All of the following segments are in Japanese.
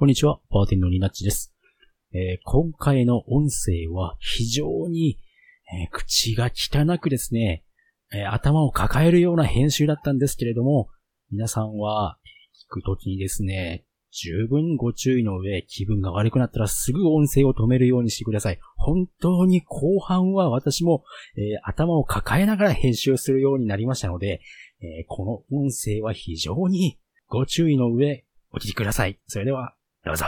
こんにちは、バーテンのニナッチです。えー今回の音声は非常に、えー口が汚くですね、えー頭を抱えるような編集だったんですけれども、皆さんは聞くときにですね、十分ご注意の上、気分が悪くなったらすぐ音声を止めるようにしてください。本当に後半は私も、え頭を抱えながら編集するようになりましたので、えこの音声は非常にご注意の上、お聞きください。それでは、どうぞ。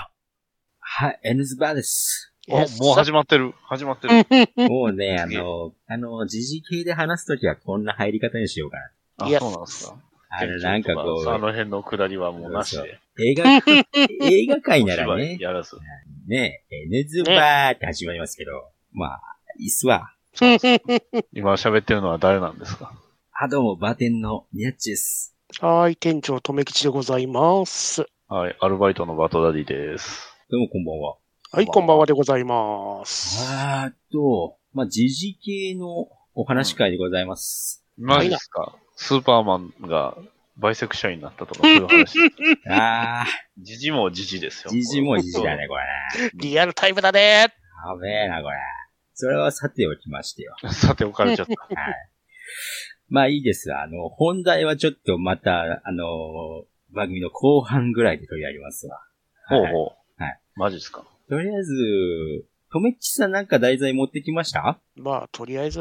はい、N ズバーです。お、もう始まってる。始まってる。もうね、あの、あの、時事系で話すときはこんな入り方にしようかな。あ、そうなんですか。あの、なんかこあの辺の下りはもうなしで。映画、映画界ならね、やらず。ね、N ズバーって始まりますけど、まあ、いいっすわ。今喋ってるのは誰なんですか？あ、どうも、バーテンのニャッチです。はい、店長、とめきちでございます。はい、アルバイトのバトダディです。どうも、こんばんは。はい、こんばんはでございます。あーっと、まあ、時事系のお話会でございます。マジですか？スーパーマンがバイセクシャルになったとか そういう話。あジジもジジですー、よ。時事も時事だね、これね。リアルタイムだね。やべえな、これ。それはさておきましてよ。さて置かれちゃった。はい。まあいいです。あの、本題はちょっとまた、あの、番組の後半ぐらいで取り上げますわ。はいほうほう。はい。マジですか？とりあえず、とめっちさんなんか題材持ってきました？まあ、とりあえず、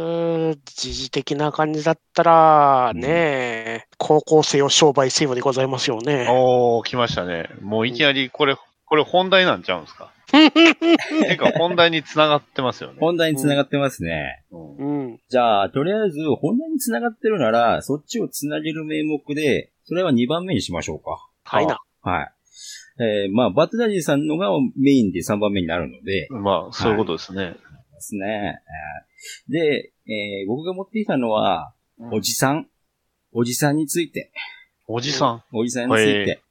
時事的な感じだったら、ね、高校生を商売せよでございますよね。おー、来ましたね。もういきなりこれ、これ本題なんちゃうんですか？てか本題に繋がってますよね。本題に繋がってますね。うんうん。じゃあ、とりあえず、本題に繋がってるなら、そっちを繋げる名目で、それは2番目にしましょうか。はいな。はい。えー、まあ、バットダディさんのがメインで3番目になるので、まあ、そういうことですね。ですね。えーで、えー僕が持ってきたのは、おじさん。おじさんについて。おじさん？おじさんについへて。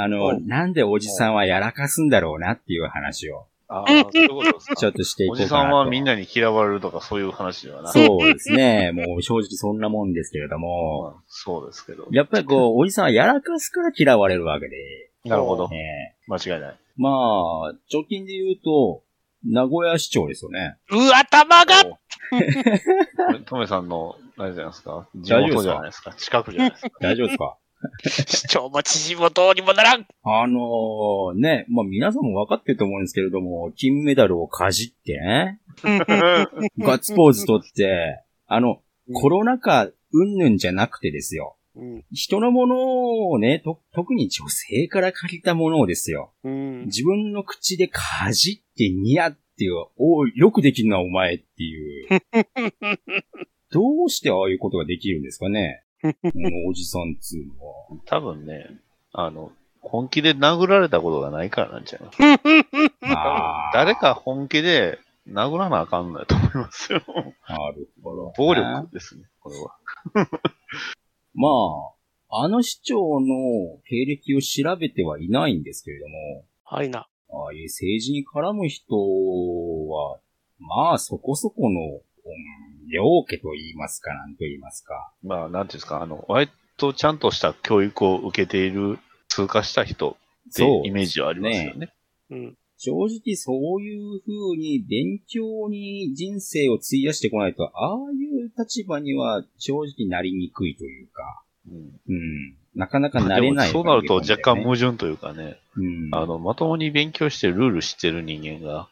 あおの、なんでおじさんはやらかすんだろうなっていう話を、ああ、そういうことですか。ちょっとしていこおじうかなと。さんはみんなに嫌われるとかそういう話ではない。そうですね。もう正直そんなもんですけれども、まあそうですけど。やっぱりこう、おじさんはやらかすから嫌われるわけで、なるほど。え間違いない。ーまあ、直近で言うと、名古屋市長ですよね。う、頭がお トメさんの、あれじゃないですか。地元じゃないですか。近くじゃないですか。大丈夫ですか？市長も知事もどうにもならん。あのね、まあ皆さんも分かってると思うんですけれども、金メダルをかじってね、ガッツポーズ取って、あの、コロナ禍うんぬんじゃなくてですよ。うん。人のものをね、と、特に女性から借りたものをですよ。うん。自分の口でかじってニヤっていう、おいよくできるなお前っていう。どうしてああいうことができるんですかねこのおじさんっつうのは。多分ね、あの、本気で殴られたことがないからなんちゃうの あー誰か本気で殴らなあかんのやと思いますよ。なるほど。暴力ですね、これは。まあ、あの市長の経歴を調べてはいないんですけれども、はいな。ああいう政治に絡む人は、まあそこそこの、うん両家と言いますか、なんと言いますか。まあ、なんていうんですか、あの、割とちゃんとした教育を受けている、通過した人ってそうイメージはありますよね。うん。正直そういう風に勉強に人生を費やしてこないと、ああいう立場には正直なりにくいというか、うんうん。なかなかなれない、そうなると若干矛盾というかね、うん。あの、まともに勉強してルール知ってる人間が、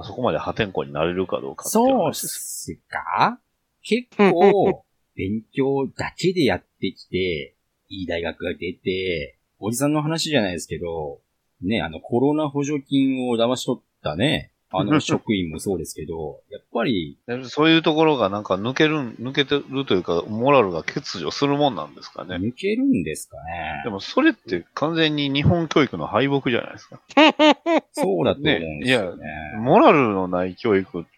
あそこまで破天荒になれるかどうかってそうっす。すか？結構、勉強だけでやってきて、いい大学が出て、おじさんの話じゃないですけど、ね、あの、コロナ補助金を騙し取ったね、あの、職員もそうですけど、やっぱり、でそういうところがなんか抜ける、抜けてるというか、モラルが欠如するもんなんですかね。抜けるんですかねで。もそれって完全に日本教育の敗北じゃないですか。そうだと思うんですよね。モラルのない教育って、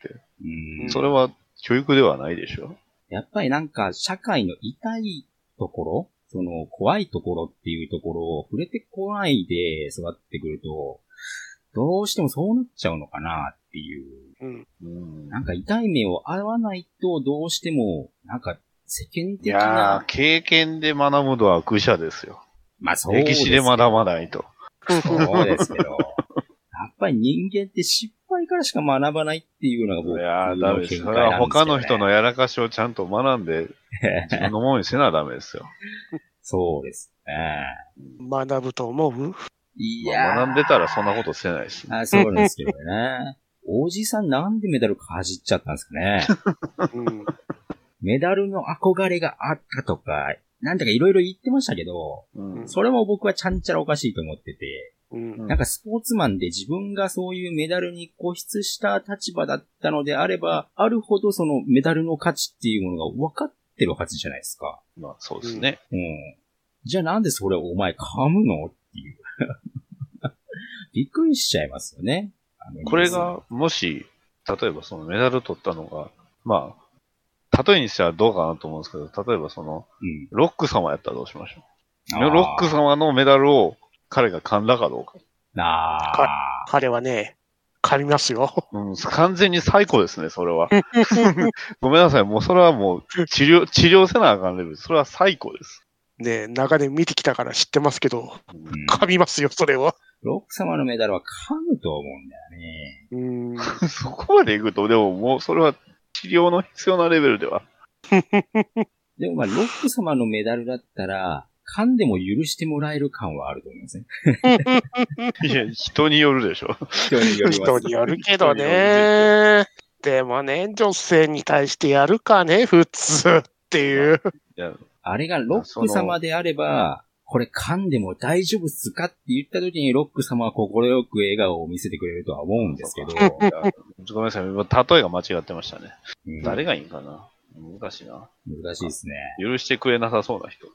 うんそれは教育ではないでしょ。やっぱりなんか、社会の痛いところ、その、怖いところっていうところを触れてこないで育ってくると、どうしてもそうなっちゃうのかなっていう。うん。うんなんか痛い目を合わないと、どうしても、なんか、世間い的やーな、、経験で学ぶのは愚者ですよ。まあそうです歴史で学ばないと。そうですけど。ぱり人間って失敗からしか学ばないっていうのが僕いやー、ダメです。それは見解なんですよね他の人のやらかしをちゃんと学んで、自分のものにせなダメですよ。そうですね。学ぶと思う？いやーまあ学んでたらそんなことせないし。あそうなんですけどね。おじさんなんでメダルかじっちゃったんですかね。うん。メダルの憧れがあったとか、なんだかいろいろ言ってましたけど、うん。それも僕はちゃんちゃらおかしいと思ってて、うん。なんかスポーツマンで自分がそういうメダルに固執した立場だったのであれば、あるほどそのメダルの価値っていうものが分かってるはずじゃないですか。まあそうですね。うん。じゃあなんでそれをお前噛むのっていう。びっくりしちゃいますよね。これが、もし、例えばそのメダル取ったのが、まあ、例えにしてはどうかなと思うんですけど、例えばその、うん。ロック様やったらどうしましょう？ロック様のメダルを彼が噛んだかどうか。なあ。彼はね、噛みますよ。うん、完全に最高ですね、それは。ごめんなさい、もうそれはもう治療、治療せなあかんレベル。それは最高です。ね長年見てきたから知ってますけど、噛みますよ、それは。ロック様のメダルは噛むと思うんだよね。うん。そこまで行くと、でももうそれは治療の必要なレベルでは。でもまあ、ロック様のメダルだったら、噛んでも許してもらえる感はあると思いますね。いや、人によるでしょ。人によります。人によるけどね。でもね、女性に対してやるかね、普通っていう。いや、あれがロック様であれば、これ噛んでも大丈夫っすかって言った時にロック様は心よく笑顔を見せてくれるとは思うんですけど。ごめんなさい、今例えが間違ってましたね。うん誰がいいんかな？難しいな。難しいですね。許してくれなさそうな人。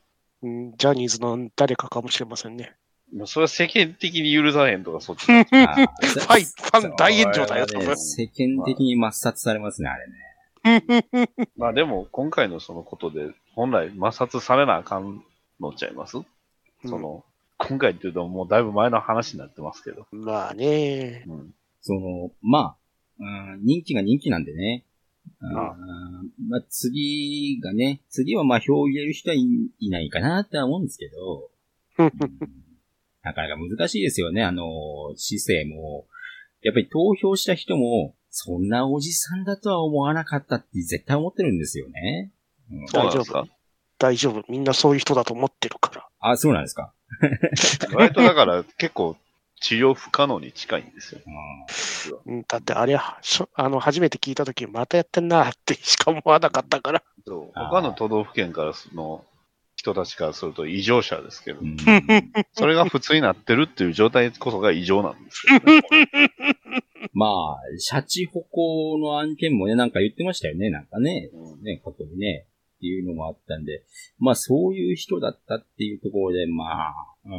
うんジャニーズの誰かかもしれませんね。もうそれは世間的に許さへんとかそっち。あファイ、ファン大炎上だよ、ね。世間的に抹殺されますね、あれね。まあでも、今回のそのことで、本来抹殺されなあかんのちゃいます、その、今回っていうともうだいぶ前の話になってますけど。まあね。うん。その、まあ、うん、人気が人気なんでね。うんまあまあ、次がね、次はまあ票を入れる人はい、いないかなって思うんですけど、うんなかなか難しいですよね、あの、姿勢も。やっぱり投票した人も、そんなおじさんだとは思わなかったって絶対思ってるんですよね。うんそうなんですか大丈夫。みんなそういう人だと思ってるから。あ、そうなんですか。割とだから結構治療不可能に近いんですよ。うんうんだってあれは、しょあの、初めて聞いたとき、またやってんなってしか思わなかったから。そう他の都道府県からその人たちからすると異常者ですけど、うんそれが普通になってるっていう状態こそが異常なんですけどね。まあ、シャチホコの案件もね、なんか言ってましたよね、なんかね。うんね、過去にね。っていうのもあったんで、まあそういう人だったっていうところで、まあ、うん。ま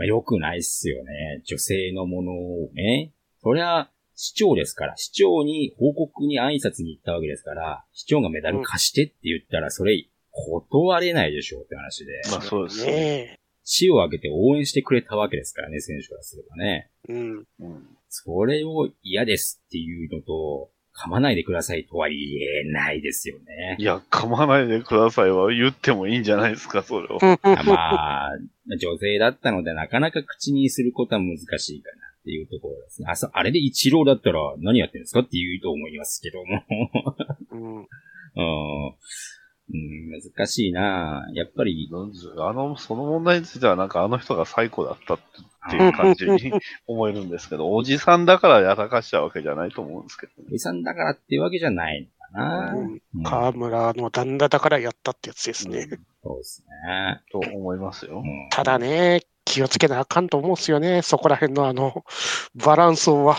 あ良くないっすよね。女性のものをね。そりゃ、市長ですから、市長に報告に挨拶に行ったわけですから、市長がメダル貸してって言ったら、それ、断れないでしょうって話で。まあそうですね。ね市を挙げて応援してくれたわけですからね、選手からすればね。え。うん。うんそれを嫌ですっていうのと、噛まないでくださいとは言えないですよねい。や、噛まないでくださいは言ってもいいんじゃないですか、それを。まあ、女性だったのでなかなか口にすることは難しいかなっていうところですね。あ、そあれで一郎だったら何やってんですかって言うと思いますけども。うん。うんうん、難しいなやっぱり、あの、その問題についてはなんかあの人が最高だったっていう感じに 思えるんですけど、おじさんだからやらかしたわけじゃないと思うんですけどね。おじさんだからっていうわけじゃないのかな、うんうん河村の旦那だからやったってやつですね。そうですね。と思いますよう。んただね、気をつけなあかんと思うんですよね。そこら辺のあの、バランスをわ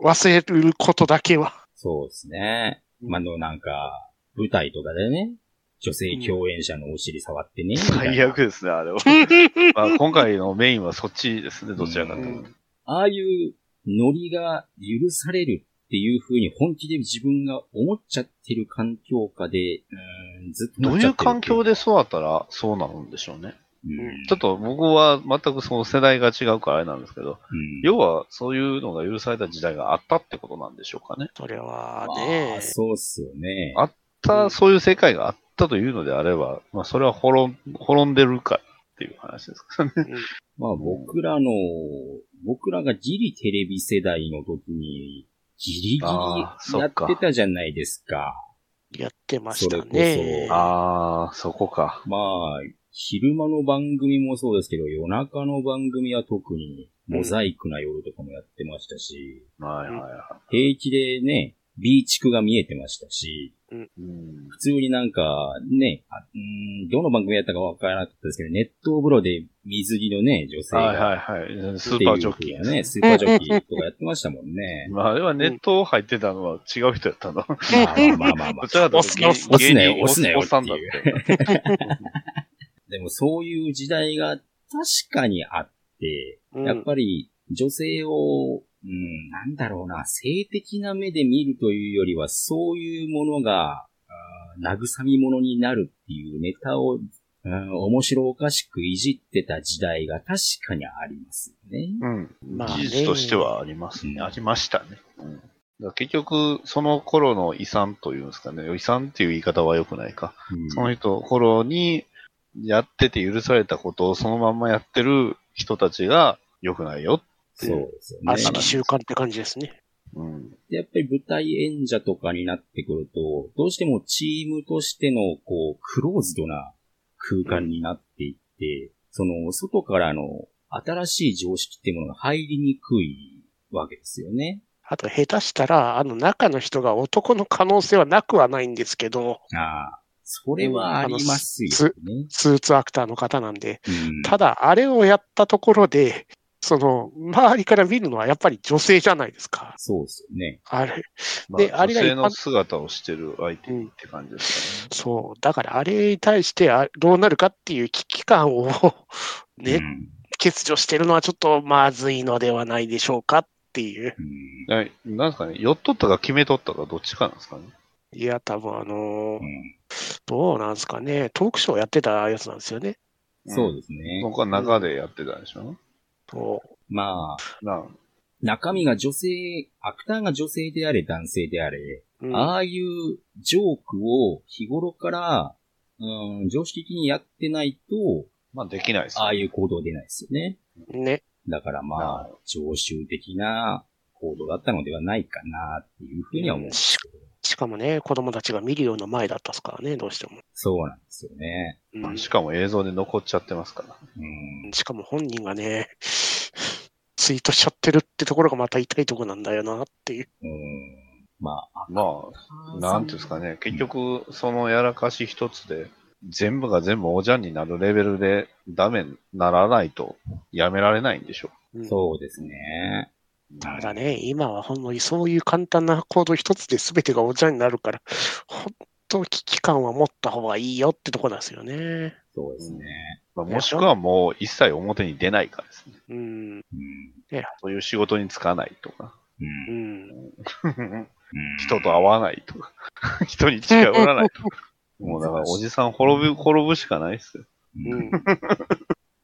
忘れることだけは。そうですね。まあ、あの、なんか、舞台とかでね、女性共演者のお尻触ってね。最悪ですね、あれは。まあ、今回のメインはそっちですね、どちらかというと。ああいうノリが許されるっていう風に本気で自分が思っちゃってる環境下で、うーん、ずっとどういう環境で育ったらそうなるんでしょうね。うんちょっと僕は全くその世代が違うからあれなんですけど、うん要はそういうのが許された時代があったってことなんでしょうかね。それはまねあ、、そうっすよね。あた、そういう世界があったというのであれば、まあそれは滅ん滅んでるから、っていう話ですかね。まあ僕らの、僕らがギリテレビ世代の時に、ギリギリやってたじゃないですか。やってましたそれねこ。そああ、そこか。まあ、昼間の番組もそうですけど、夜中の番組は特に、モザイクな夜とかもやってましたし、はいはいは平気でね、ビーチクが見えてましたし、い。うん。普通になんか、ね、あうーんどの番組やったかわからなかったですけど、熱湯風呂で水着のね、女性が、はいはいはい。スーパージョッキーね、スーパージョッキーとかやってましたもんね。まあ、あれはネット入ってたのは違う人やったの。まあまあまあまあまあど。ちらかというと押すな押す押すなよ芸人押すなよおっさんだったよ でもそういう時代が確かにあって、うんやっぱり女性を、うん、なんだろうな、性的な目で見るというよりは、そういうものが、慰み者になるっていうネタを、うん面白おかしくいじってた時代が確かにありますよね。うん。まあね事実としてはありますね。うんありましたね。うん。だから結局、その頃の遺産というんですかね。遺産っていう言い方は良くないか。うんその人、頃にやってて許されたことをそのまんまやってる人たちが良くないよ。そうですよね。悪しき習慣って感じですね。うん。でやっぱり舞台演者とかになってくると、どうしてもチームとしての、こう、クローズドな空間になっていって、その、外からの新しい常識っていうものが入りにくいわけですよね。あと、下手したら、あの、中の人が男の可能性はなくはないんですけど、ああ、それはありますよね。スーツアクターの方なんで、うんただ、あれをやったところで、その、周りから見るのはやっぱり女性じゃないですか。そうですよね。あれ。まであれが女性の姿をしてる相手にって感じですかね。そう。だから、あれに対してあどうなるかっていう危機感を ね、うん欠如してるのはちょっとまずいのではないでしょうかっていう。うんななんですかね、寄っとったか決めとったかどっちかなんですかね？いや、多分あのーうんどうなんですかね。トークショーやってたやつなんですよね。そうですね。僕は中でやってたでしょ？そまあ、な中身が女性、アクターが女性であれ男性であれ、う。うんああいうジョークを日頃から、うん、常識的にやってないと、まあできないですよああいう行動出ないですよね。ね。だからまはあ、常習的な行動だったのではないかなっていうふうには思うんですけど。しかもね、子供たちが見るような前だったですからね、どうしても。そうなんですよね。うんしかも映像で残っちゃってますから。うん。しかも本人がね、ツイートしちゃってるってところがまた痛いとこなんだよなっていう。うんまあ、まあ、なんていうんですかね、結局、そのやらかし一つで、全部が全部おじゃんになるレベルでダメにならないとやめられないんでしょうんそうですね。ただね、今はほんのにそういう簡単な行動一つで全てがお茶になるから、本当危機感は持った方がいいよってとこなんですよね。そうですね。まあ、もしくはもう一切表に出ないかですね。うん。うん。そういう仕事に就かないとか。うん 人と会わないとか、人に近寄らないとか。もうだからおじさん滅ぶ、滅ぶしかないっすよ。うん。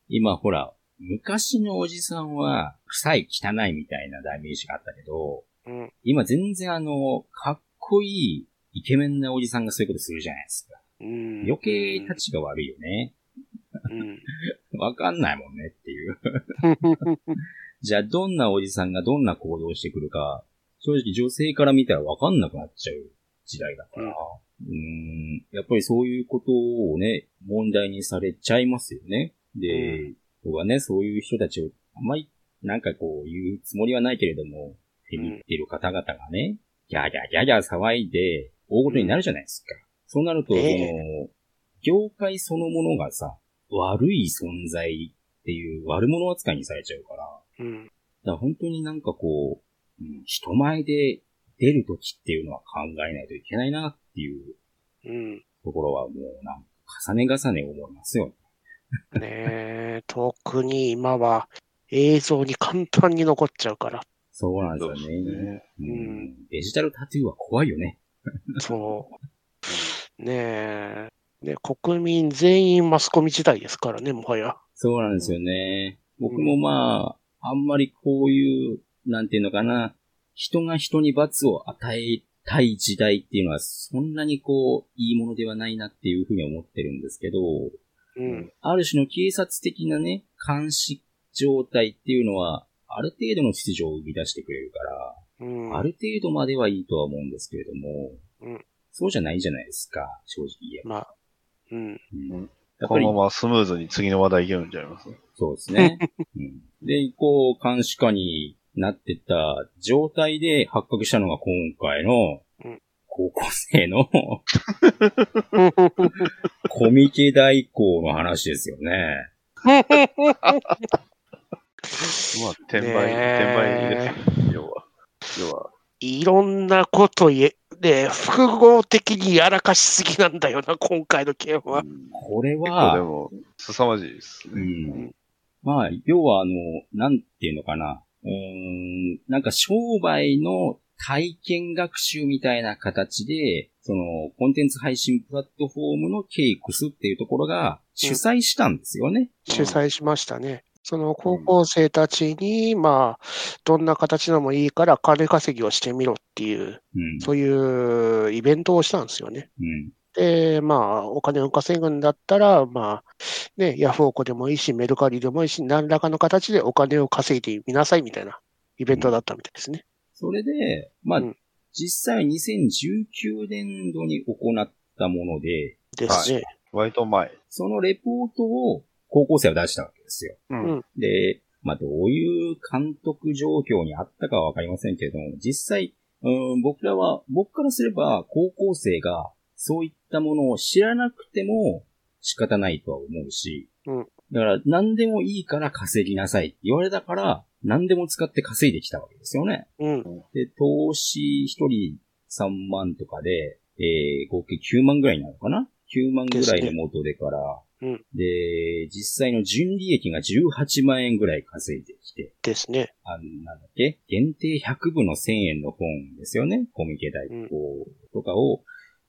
今ほら、昔のおじさんは、臭い汚いみたいなダメージがあったけど、うん。今全然あの、かっこいいイケメンなおじさんがそういうことするじゃないですか。うん。余計立ちが悪いよね。うん。わかんないもんねっていう。じゃあどんなおじさんがどんな行動をしてくるか、正直女性から見たらわかんなくなっちゃう時代だから、うーん、やっぱりそういうことをね、問題にされちゃいますよね。で、僕はね、そういう人たちをあんまりなんかこう言うつもりはないけれども、手に入ってる方々がね、ギャーギャーギャーギャー騒いで大事になるじゃないですか。そうなると、そえの、業界そのものがさ、悪い存在っていう悪者扱いにされちゃうから、うん。だから本当になんかこう、うん人前で出るときっていうのは考えないといけないなっていううん。ところはもうなんか重ね重ね思いますよね。ねえ、特に今は映像に簡単に残っちゃうから。そうなんですよね。ね。ううんんデジタルタトゥーは怖いよね。そう。ねえ。ね、国民全員マスコミ時代ですからね、もはや。そうなんですよね。僕もまあ、あんまりこういう、なんていうのかな、人が人に罰を与えたい時代っていうのは、そんなにこう、いいものではないなっていうふうに思ってるんですけど、ううん。ある種の警察的なね、監視状態っていうのは、ある程度の秩序を生み出してくれるから、うん。ある程度まではいいとは思うんですけれども、うんそうじゃないじゃないですか、正直言えば。まあ、うん。うんこのままスムーズに次の話題いけるんちゃいますそうですね。うん、で、こう、監視下になってた状態で発覚したのが今回のうん、高校生のコミケ代行の話ですよね。まあ、転売、ね転え売ですよ。要は。要は、いろんなこと言え、で、複合的にやらかしすぎなんだよな、今回の件は。これ結構では、も、凄まじいですうね。ん。まあ、要はあの、なんていうのかな。うーん、なんか商売の体験学習みたいな形で、その、コンテンツ配信プラットフォームのケイクスっていうところが主催したんですよね。主催しましたね。その高校生たちに、まあ、どんな形でもいいから金稼ぎをしてみろっていう、うん。そういうイベントをしたんですよね。うん。で、まあ、お金を稼ぐんだったら、まあ、ね、ヤフオクでもいいし、メルカリでもいいし、何らかの形でお金を稼いでみなさいみたいなイベントだったみたいですね。それで、まあ、うん実際2019年度に行ったもので、ですね。割と前。そのレポートを高校生は出したわけですよ。ううん。で、まあ、どういう監督状況にあったかはわかりませんけれども、実際、うん、僕らは、僕からすれば高校生がそういったものを知らなくても仕方ないとは思うし、うんだから何でもいいから稼ぎなさいって言われたから、何でも使って稼いできたわけですよね。うん。で、投資一人3万とかで、えー、合計9万ぐらいになるのかな ?9 万ぐらいで元でから、うんで、実際の純利益が18万円ぐらい稼いできて、ですね。あの、なんだっけ？限定100部の1000円の本ですよね。コミケ代行とかを、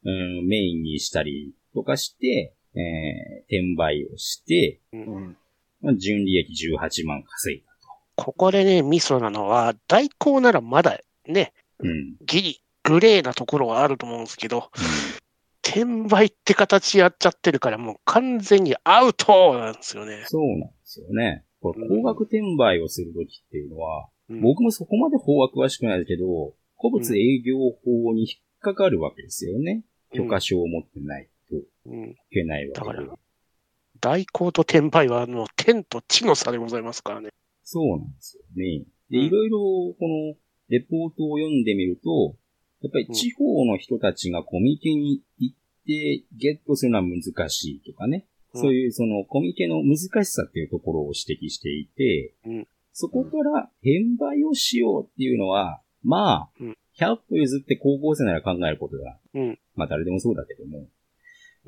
うん、メインにしたりとかして、えー、転売をして、うん。まあ、純利益18万稼いだここでね、ミソなのは、代行ならまだね、と。うん。ギリ、グレーなところはあると思うんですけど、転売って形やっちゃってるから、もう完全にアウトなんですよね。そうなんですよね。これ、高額転売をするときっていうのは、うん僕もそこまで法は詳しくないけど、古物営業法に引っかかるわけですよね。許可証を持ってないうんけないわけで。だから代行と転売は、あの、天と地の差でございますからね。そうなんですよね。で、うんいろいろ、この、レポートを読んでみると、やっぱり地方の人たちがコミケに行ってゲットするのは難しいとかね。うんそういうそのコミケの難しさっていうところを指摘していて、うんそこから転売をしようっていうのは、まあ、うん100歩譲って高校生なら考えることだ。うんまあ誰でもそうだけども。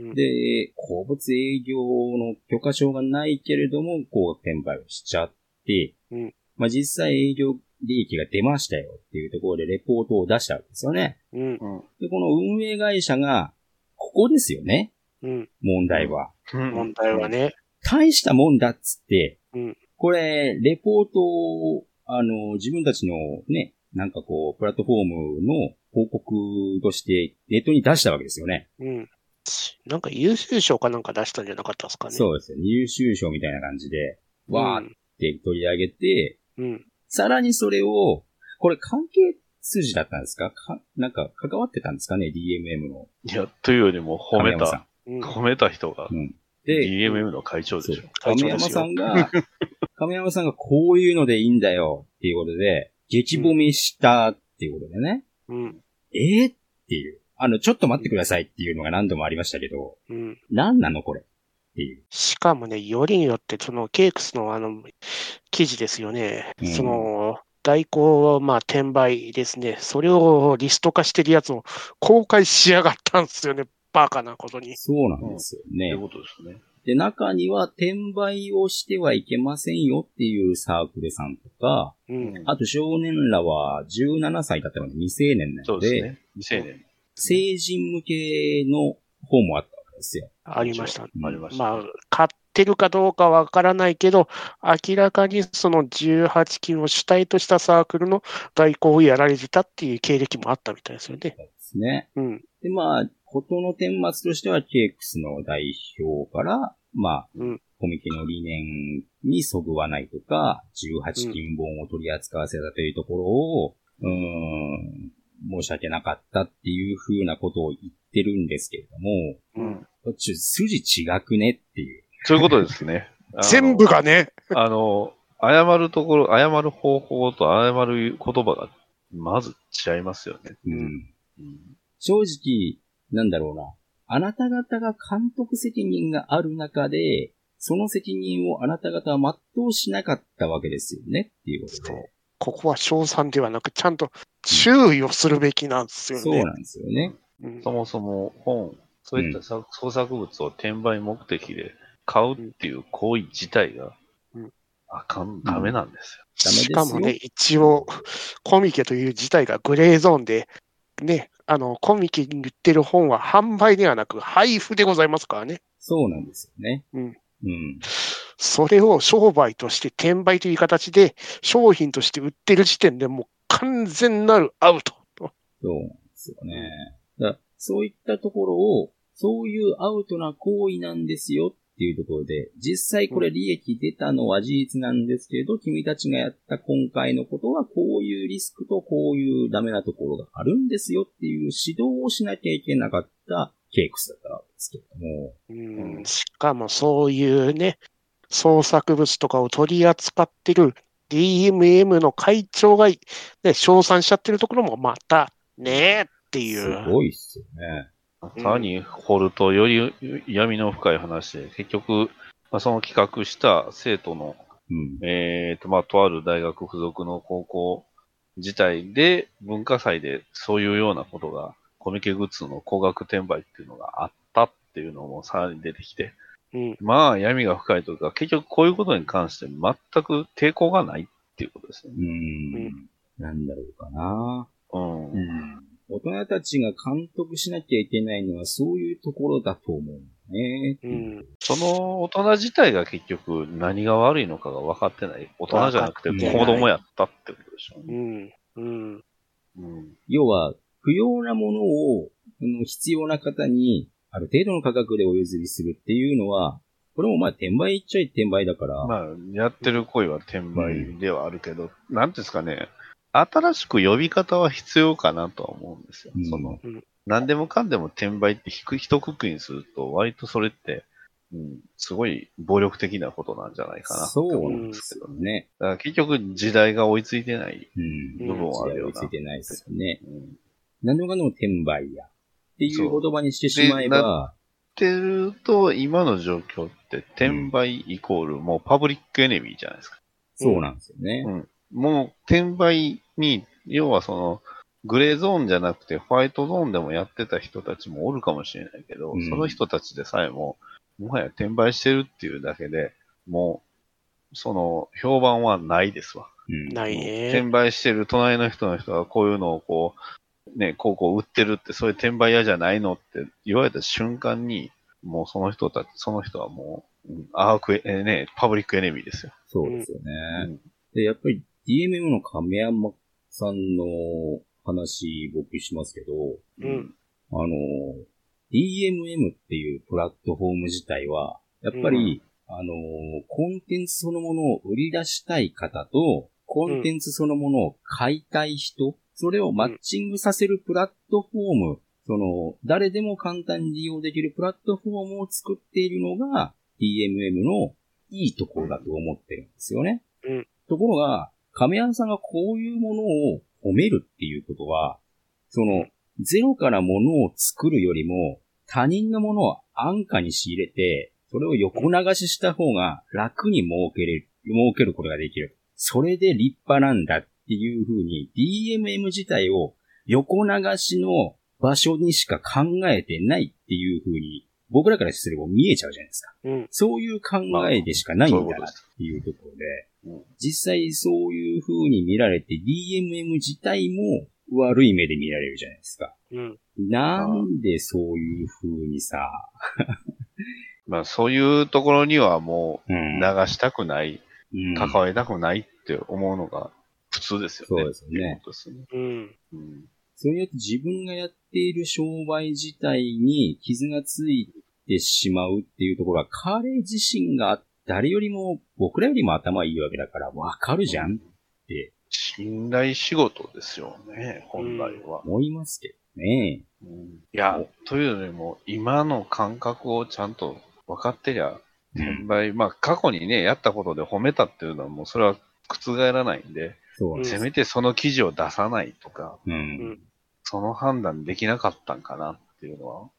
うんで、鉱物営業の許可証がないけれども、こう転売をしちゃって、うんまあ実際営業利益が出ましたよっていうところでレポートを出したわけですよね。うん、うん。で、この運営会社が、ここですよね。うん。問題は。問題はね。大したもんだっつって、うんこれ、レポートを、あの、自分たちのね、なんかこう、プラットフォームの報告として、ネットに出したわけですよね。うん。なんか優秀賞かなんか出したんじゃなかったですかね。そうですよね。優秀賞みたいな感じで、うん。わーって取り上げて、うん。さらにそれを、これ関係筋だったんですか？かなんか関わってたんですかね ?DMM のいや、というよりも褒め亀山さた、うん。褒めた人がん。うん。で、DMM の会長でしょ。亀山さんが、亀山さんがこういうのでいいんだよっていうことで、激褒めしたっていうことでね。うん。えー、っていう。あの、ちょっと待ってくださいっていうのが何度もありましたけど、うん。何なのこれ？っていう。しかもね、よりによって、そのケークスのあの、記事ですよね。うんその、代行、まあ、転売ですね。それをリスト化してるやつを公開しやがったんですよね。バカなことに。そうなんですよねという。ことですね。で、中には転売をしてはいけませんよっていうサークルさんとか、うん。あと少年らは17歳だったので未成年なので、そうですね。未成年。成人向けの方もあったわけですよ。ありました。うんありました。まあ、買ってるかどうかわからないけど、明らかにその18金を主体としたサークルの代行をやられてたっていう経歴もあったみたいですよね。そうですね。うん。で、まあ、ことの顛末としては、ケークスの代表から、まあ、うんコミケの理念にそぐわないとか、18金本を取り扱わせたというところを、うーん、申し訳なかったっていう風なことを言ってるんですけれども、うん。こっち筋違くねっていう。そういうことですね。全部がね、あの、謝るところ、謝る方法と謝る言葉が、まず違いますよね。うんうん正直、なんだろうな。あなた方が監督責任がある中で、その責任をあなた方は全うしなかったわけですよねっていうことそうで。ここは賞賛ではなく、ちゃんと注意をするべきなんですよね。そうなんですよね。うんそもそも本、そういった作創作物を転売目的で買うっていう行為自体がうん、あかん、ダメなんですよ。ダメですよしかもね、一応、コミケという自体がグレーゾーンで、ね、あの、コミケに売ってる本は販売ではなく配布でございますからね。そうなんですよね。うん。うん。それを商売として転売という形で商品として売ってる時点でもう完全なるアウト。そうなんですよね。だそういったところを、そういうアウトな行為なんですよっていうところで、実際これ利益出たのは事実なんですけれど、君たちがやった今回のことはこういうリスクとこういうダメなところがあるんですよっていう指導をしなきゃいけなかったケークスだったわけですけれども、うんうんしかもそういうね、創作物とかを取り扱ってる DMM の会長が、ね、称賛しちゃってるところもまた、ねえっていすう。ごいっすよね。さらに掘るとより闇の深い話で、結局、まあ、その企画した生徒の、うん。えーと、まあ、とある大学附属の高校自体で、文化祭でそういうようなことが、コミケグッズの高額転売っていうのがあったっていうのもさらに出てきて、うんまあ闇が深いというか、結局こういうことに関して全く抵抗がないっていうことですね。うーん。なんだろうかな。うん。うん。大人たちが監督しなきゃいけないのはそういうところだと思うね。うんその大人自体が結局何が悪いのかが分かってない。大人じゃなくて子供やったってことでしょううね。ん。うん。うん。要は、不要なものを、うん必要な方に、ある程度の価格でお譲りするっていうのは、これもまあ転売っちゃい転売だから、まあ、やってる行為は転売ではあるけど、なんていうんですかね、新しく呼び方は必要かなとは思うんですよ。うんそのうん、何でもかんでも転売ってひく一括りにすると、割とそれって、うん、すごい暴力的なことなんじゃないかなってそう思なんでようんですすけどね。ね。だから結局時代が追いついてない。うん。部分はあるよな時代追いついてないですよね。うん何でもかんでも転売や。っていう言葉にしてしまえば、ってると、今の状況って、転売イコールもうパブリックエネミーじゃないですか。そうなんですよね。うんもう、転売に、要はその、グレーゾーンじゃなくて、ホワイトゾーンでもやってた人たちもおるかもしれないけど、うんその人たちでさえも、もはや転売してるっていうだけで、もう、その、評判はないですわ。うんないね。転売してる隣の人の人がこういうのをこう、ね、こうこう売ってるって、そういう転売屋じゃないのって言われた瞬間に、もうその人たち、その人はもう、うんアークエ、えーね、パブリックエネミーですよ。そうですよね。うんで、やっぱり DMM の亀山さんの話僕しますけど、うん。あの、DMM っていうプラットフォーム自体は、やっぱり、あの、コンテンツそのものを売り出したい方と、コンテンツそのものを買いたい人、それをマッチングさせるプラットフォーム、その、誰でも簡単に利用できるプラットフォームを作っているのが DMM のいいところだと思ってるんですよね。うんところが、亀山さんがこういうものを褒めるっていうことは、その、ゼロからものを作るよりも、他人のものを安価に仕入れて、それを横流しした方が楽に儲けれる、儲けることができる。それで立派なんだっていう風に DMM 自体を横流しの場所にしか考えてないっていう風に僕らからすれば見えちゃうじゃないですか。うん。そういう考えでしかないんだなっ。ていうところで、うん実際そういう風に見られて DMM 自体も悪い目で見られるじゃないですか。うん。なんでそういう風にさ、まあそういうところにはもう、うん流したくない、うん関わりたくないって思うのが普通ですよね。そうですよねうね。うん。うんそれによって自分がやっている商売自体に傷がついてしまうっていうところは、彼自身が誰よりも、僕らよりも頭いいわけだから、わかるじゃんって信頼仕事ですよね、本来は。思いますけどね。うんいや、というよりも、今の感覚をちゃんと分かってりゃ、転売、まあ過去にね、やったことで褒めたっていうのはもうそれは覆らないんで、そううんせめてその記事を出さないとか、う。うんん。その判断できなかったんかなっていうのは、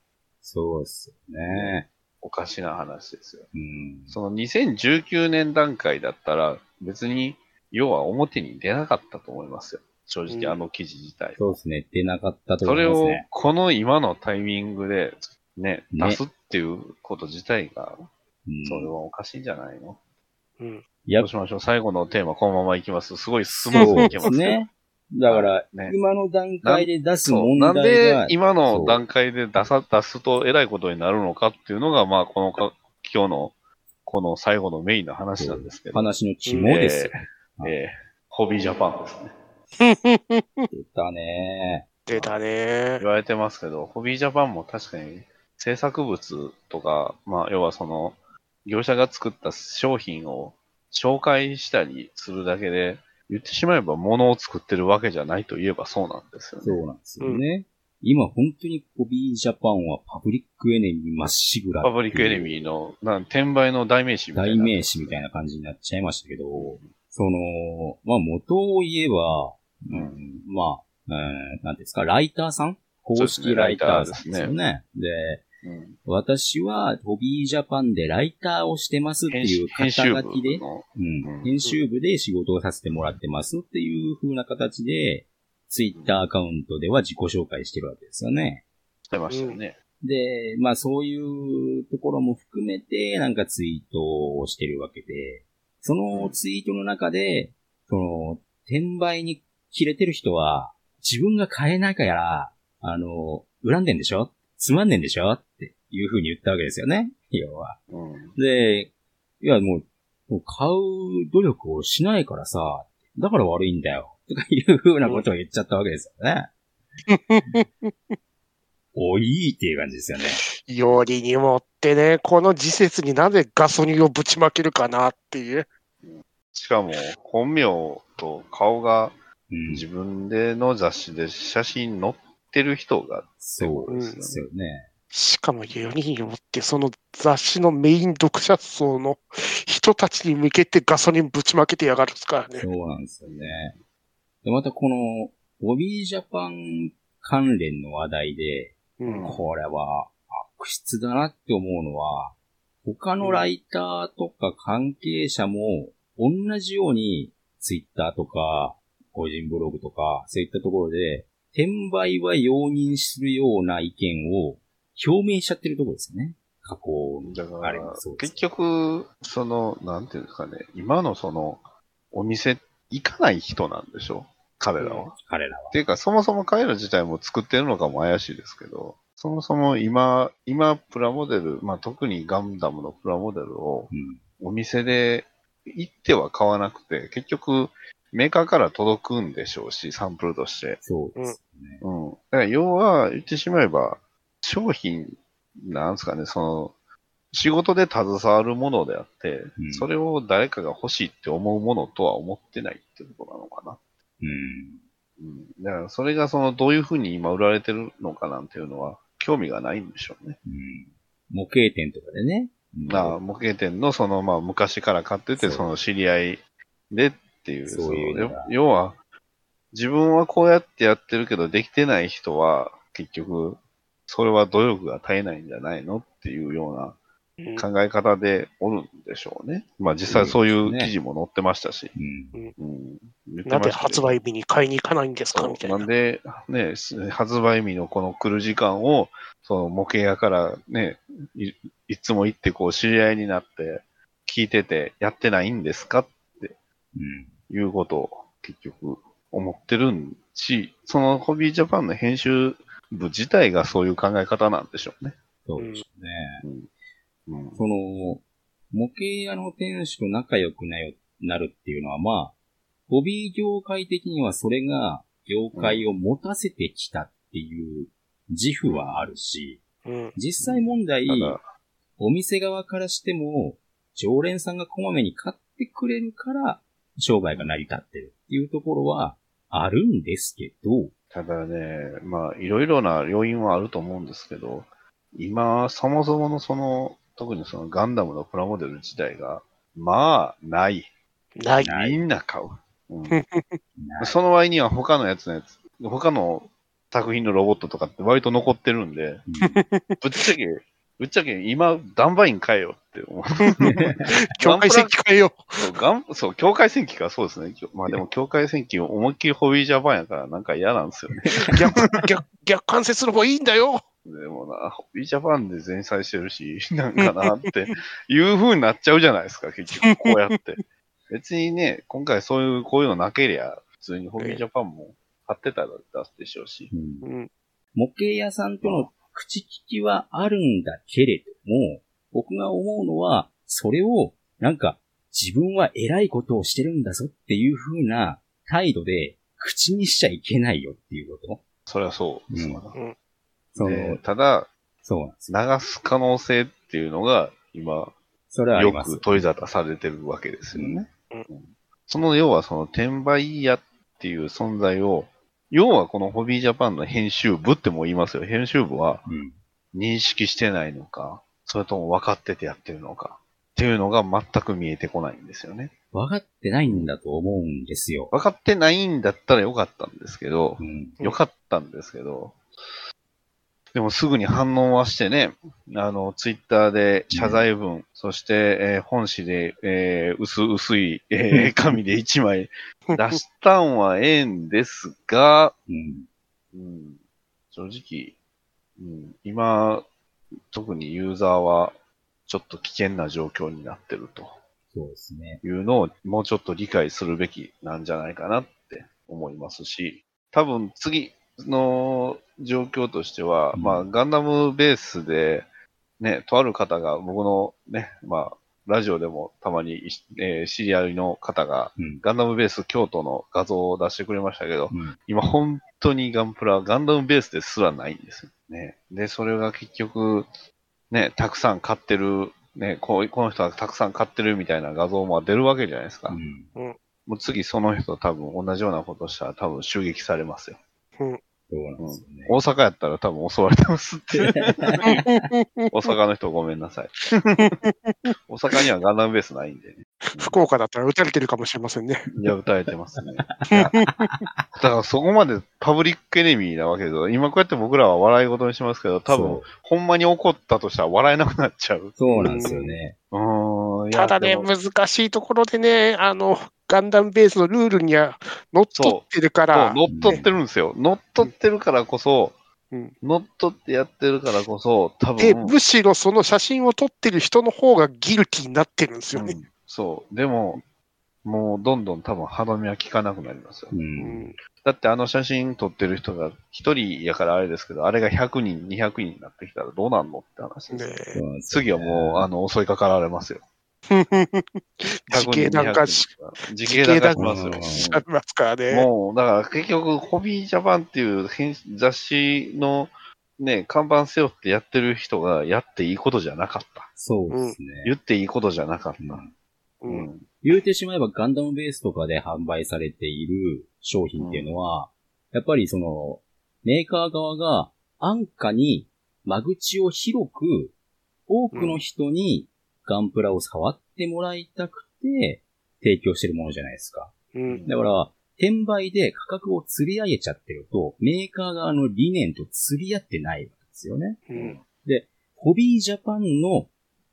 そうっすよね。おかしな話ですよ。うん。その2019年段階だったら、別に、要は表に出なかったと思いますよ。正直、うんあの記事自体。そうですね。出なかったとそれを思いますね。、この今のタイミングで、ね、ね出すっていうこと自体が、うんそれはおかしいんじゃないの、うん。いやどうしましょう最後のテーマ、このままいきます。すごいスムーズにいけますよ。ね。だから、ね今の段階で出す。問なんで今の段階で出さ、出すと偉いことになるのかっていうのが、まあ、このか、今日の、この最後のメインの話なんですけど。話の肝ですよ。えーえーホビージャパンですね。出たね。出たね言。われてますけど、ホビージャパンも確かに制作物とか、まあ、要はその、業者が作った商品を紹介したりするだけで、言ってしまえば物を作ってるわけじゃないといえばそうなんですよね。そうなんですよね。今本当にホビージャパンはパブリックエネミーまっしぐら。パブリックエネミーの、なん転売の代名詞みたいな。代名詞みたいな感じになっちゃいましたけど、その、まあ元を言えば、うん、まあ、えーなんですか、ライターさん？公式ライターさんですよね。でうん。私はホビージャパンでライターをしてますっていう肩書きで、の、うんうん。編集部で仕事をさせてもらってますっていう風な形で、ツイッターアカウントでは自己紹介してるわけですよね。してましたよね。で、まあそういうところも含めて、なんかツイートをしてるわけで、そのツイートの中で、その、転売に切れてる人は、自分が買えないから、あの、恨んでんでしょ？つまんねんでしょ？いう風に言ったわけですよね。要は。うん。で、いやもう、もう買う努力をしないからさ、だから悪いんだよ。とかいう風なことを言っちゃったわけですよね。おいっていう感じですよね。よりにもってね、この時節になぜガソリンをぶちまけるかなっていう。しかも、本名と顔がうん。自分での雑誌で写真載ってる人が、そうですよね。しかもよりにもって、その雑誌のメイン読者層の人たちに向けてガソリンぶちまけてやがるっすからね。そうなんですよね。で、またこの、ボビージャパン関連の話題で、うん。これは悪質だなって思うのは、他のライターとか関係者も同じようにツイッターとか個人ブログとかそういったところで転売は容認するような意見を表明しちゃってるところですよね。加工だから結局、その、なんていうんですかね、今のその、お店行かない人なんでしょ？彼らは。彼らは。っていうか、そもそも彼ら自体も作ってるのかも怪しいですけど、そもそも今、今、プラモデル、まあ特にガンダムのプラモデルをうん。お店で行っては買わなくて、結局、メーカーから届くんでしょうし、サンプルとして。そうですね。うん。だから要は、言ってしまえば、商品、なんですかね、その、仕事で携わるものであって、うんそれを誰かが欲しいって思うものとは思ってないってことなのかな。うん。うん。だから、それがその、どういうふうに今売られてるのかなんていうのは、興味がないんでしょうね。うん。模型店とかでね。うんまあ、模型店のその、まあ、昔から買ってて、その知り合いでっていう、そういう要は、自分はこうやってやってるけど、できてない人は、結局、それは努力が絶えないんじゃないのっていうようなうん考え方でおるんでしょうね。まあ実際そういう記事も載ってましたし。なんでましたけど発売日に買いに行かないんですかみたいな。なんで、ね、発売日のこの来る時間を、その模型屋からね、いいつも行ってこう知り合いになって聞いててやってないんですかっうん。ていうことを結局思ってるんし、そのホビージャパンの編集部自体がそういう考え方なんでしょうね。そうですね。うん。その、模型屋の店主と仲良くなよなるっていうのは、まあ、ホビー業界的にはそれが業界を持たせてきたっていう自負はあるし、うん。実際問題、お店側からしても、常連さんがこまめに買ってくれるから、商売が成り立ってるっていうところはあるんですけど、ただね、まあ、いろいろな要因はあると思うんですけど、今、そもそものその、特にそのガンダムのプラモデル自体が、まあ、ない。ない。みんな買う。うん、その割には他のやつのやつ、他の作品のロボットとかって割と残ってるんで、うんぶっちゃけ、ぶっちゃけ今、ダンバイン買えよって思う。境界線変えよそう、ガン、そう、境界戦記か、そうですね。まあでも、境界戦記思いっきりホビージャパンやから、なんか嫌なんですよね。う。逆、逆、逆関節の方がいいんだよ。でもな、ホビージャパンで前菜してるし、なんかなっていう風になっちゃうじゃないですか、結局、こうやって。別にね、今回そういう、こういうのなけりゃ、普通にホビージャパンも買ってたら出すでしょうし。うんうん。模型屋さんとの口利きはあるんだけれども、僕が思うのは、それを、なんか、自分は偉いことをしてるんだぞっていう風な態度で、口にしちゃいけないよっていうこと。それはそうですわな。その、でただ、そうなんですよ。流す可能性っていうのが、今、それはよく。問い沙汰されてるわけですよね。うんその要はその転売屋っていう存在を、要はこのホビージャパンの編集部っても言いますよ。編集部はうん。認識してないのか、それとも分かっててやってるのか、っていうのが全く見えてこないんですよね。分かってないんだと思うんですよ。分かってないんだったらよかったんですけどう、ん。よかったんですけど、でもすぐに反応はしてね、あの、ツイッターで謝罪文、そして、えー本誌で、えー薄、薄い、えー紙で1枚出したんはええんですが、うん。うん、正直、うん、今、特にユーザーはちょっと危険な状況になってると。そうですね。いうのをもうちょっと理解するべきなんじゃないかなって思いますし、多分次の状況としては、うんまあガンダムベースで、ね、とある方が僕のね、まあラジオでもたまに、えー知り合いの方がうん。ガンダムベース京都の画像を出してくれましたけど、うん。今本当にガンプラ、ガンダムベースですらないんですよね。で、それが結局、ね、たくさん買ってる、ね、こうこの人はたくさん買ってるみたいな画像も出るわけじゃないですか。うん。もう次その人多分同じようなことしたら多分襲撃されますよ。そうなんですよね。大阪やったら多分襲われてますって。大阪の人ごめんなさい。大阪にはガンダムベースないんでね。福岡だったら撃たれてるかもしれませんね。いや、歌えてますね。だからそこまでパブリックエネミーなわけですよ。今こうやって僕らは笑い事にしますけど、多分ほんまに怒ったとしたら笑えなくなっちゃう。そうなんですよね。うーん。ただね、難しいところでね、あの、ガンダムベースのルールには乗っ取ってるから、乗っ取ってるんですよ。乗っ取ってるからこそ、うん乗っ取ってやってるからこそ、多で、分、むしろその写真を撮ってる人の方がギルティになってるんですよね。うんそう。でも、もうどんどん多分歯止めは効かなくなりますよ。う。うんんだってあの写真撮ってる人が一人やからあれですけど、あれが100人、200人になってきたらどうなんのって話ですね次はもう、あの、襲いかかられますよ。時系なんかし、100人時系なんかしますよ。時系しありますからうんね。もう、だから結局、ホビージャパンっていう編雑誌のね、看板背負ってやってる人がやっていいことじゃなかった。そうですね。言っていいことじゃなかった。うんううんん。言うてしまえばガンダムベースとかで販売されている商品っていうのは、やっぱりその、メーカー側が安価に間口を広く、多くの人にガンプラを触ってもらいたくて、提供してるものじゃないですか。うんだから、転売で価格を釣り上げちゃってると、メーカー側の理念と釣り合ってないわけですよね。うんホビージャパンの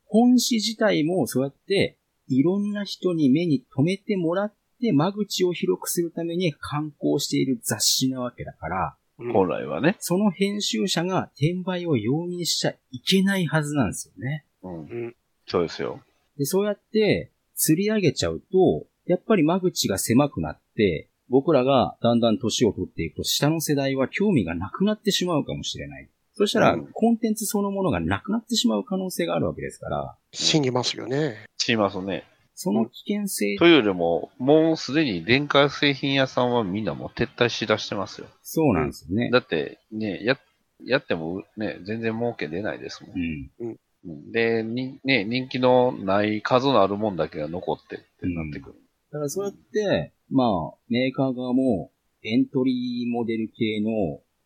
本誌自体もそうやっていろんな人に目に留めてもらって間口を広くするために刊行している雑誌なわけだから、うん本来はね。その編集者が転売を容認しちゃいけないはずなんですよね。うん。うんそうですよ。で、そうやって釣り上げちゃうと、やっぱり間口が狭くなって、僕らがだんだん年を取っていくと下の世代は興味がなくなってしまうかもしれない。そしたら、うんコンテンツそのものがなくなってしまう可能性があるわけですから、死にますよね。しますね。その危険性、というよりも、もうすでに電化製品屋さんはみんなもう撤退しだしてますよ。そうなんですよね。だって、ね、や、やってもね、全然儲け出ないですもんう。ん。うん。で、に、ね、人気のない数のあるもんだけが残ってってなってくる。だからそうやって、まあ、メーカー側も、エントリーモデル系の、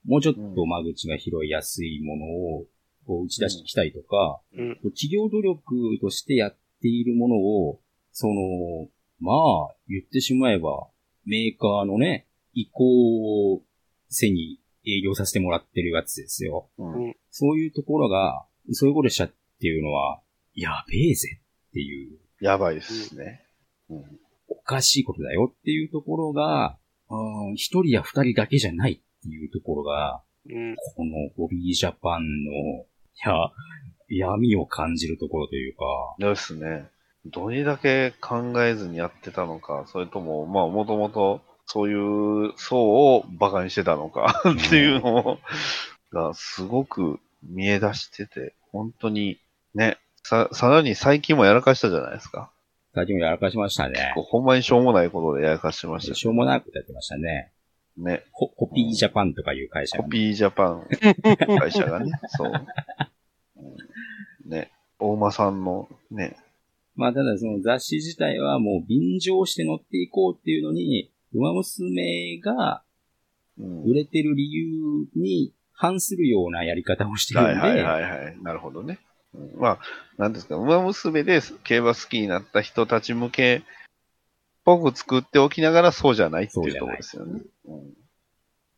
もうちょっと間口が拾いやすいものを、こう打ち出してきたりとか、うん。こう企業努力としてやっているものを、その、まあ、言ってしまえば、メーカーのね、意向を背に営業させてもらってるやつですよ。うん。うん。そういうところが、そういうことしちゃっていうのは、やべえぜっていう、やばいですね。うんおかしいことだよっていうところが、うん一人や二人だけじゃないっていうところが、うん。このホビージャパンの、いや、闇を感じるところというか、ですね。どれだけ考えずにやってたのか、それとも、まあ、もともとそういう層を馬鹿にしてたのかっていうのがすごく見え出してて、本当にね、さ、さらに最近もやらかしたじゃないですか。最近もやらかしましたね。ほんまにしょうもないことでやらかしてましたしょうもないことやってましたね。ね。ホホピージャパンとかいう会社がね、コピージャパン 会社がね、そう。うんね。大間さんのね、まあただその雑誌自体はもう便乗して乗っていこうっていうのに、馬娘がうん売れてる理由に反するようなやり方をしてるんで、はいはいはいはい。なるほどね。うんまあ、なんですか、馬娘で競馬好きになった人たち向けっぽく作っておきながらそうじゃないっていうところですよね。うん、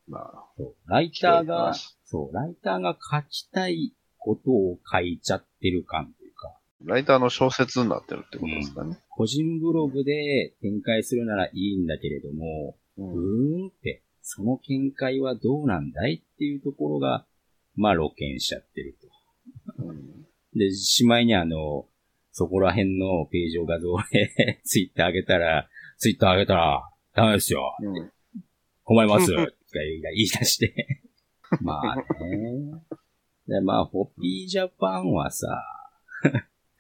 まあ、そうライターが、話。そう、ライターが書きたいことを書いちゃってる感というか、ライターの小説になってるってことですかね。個人ブログで展開するならいいんだけれども、うん。うーんって、その見解はどうなんだいっていうところが、まあ露見しちゃってると。うんで、しまいにあの、そこら辺のページを画像で ツイッター上げたら、ツイッター上げたら、ダメですよ。うん困ります。とか言い出して。まあね。でまあ、ホッピージャパンはさ、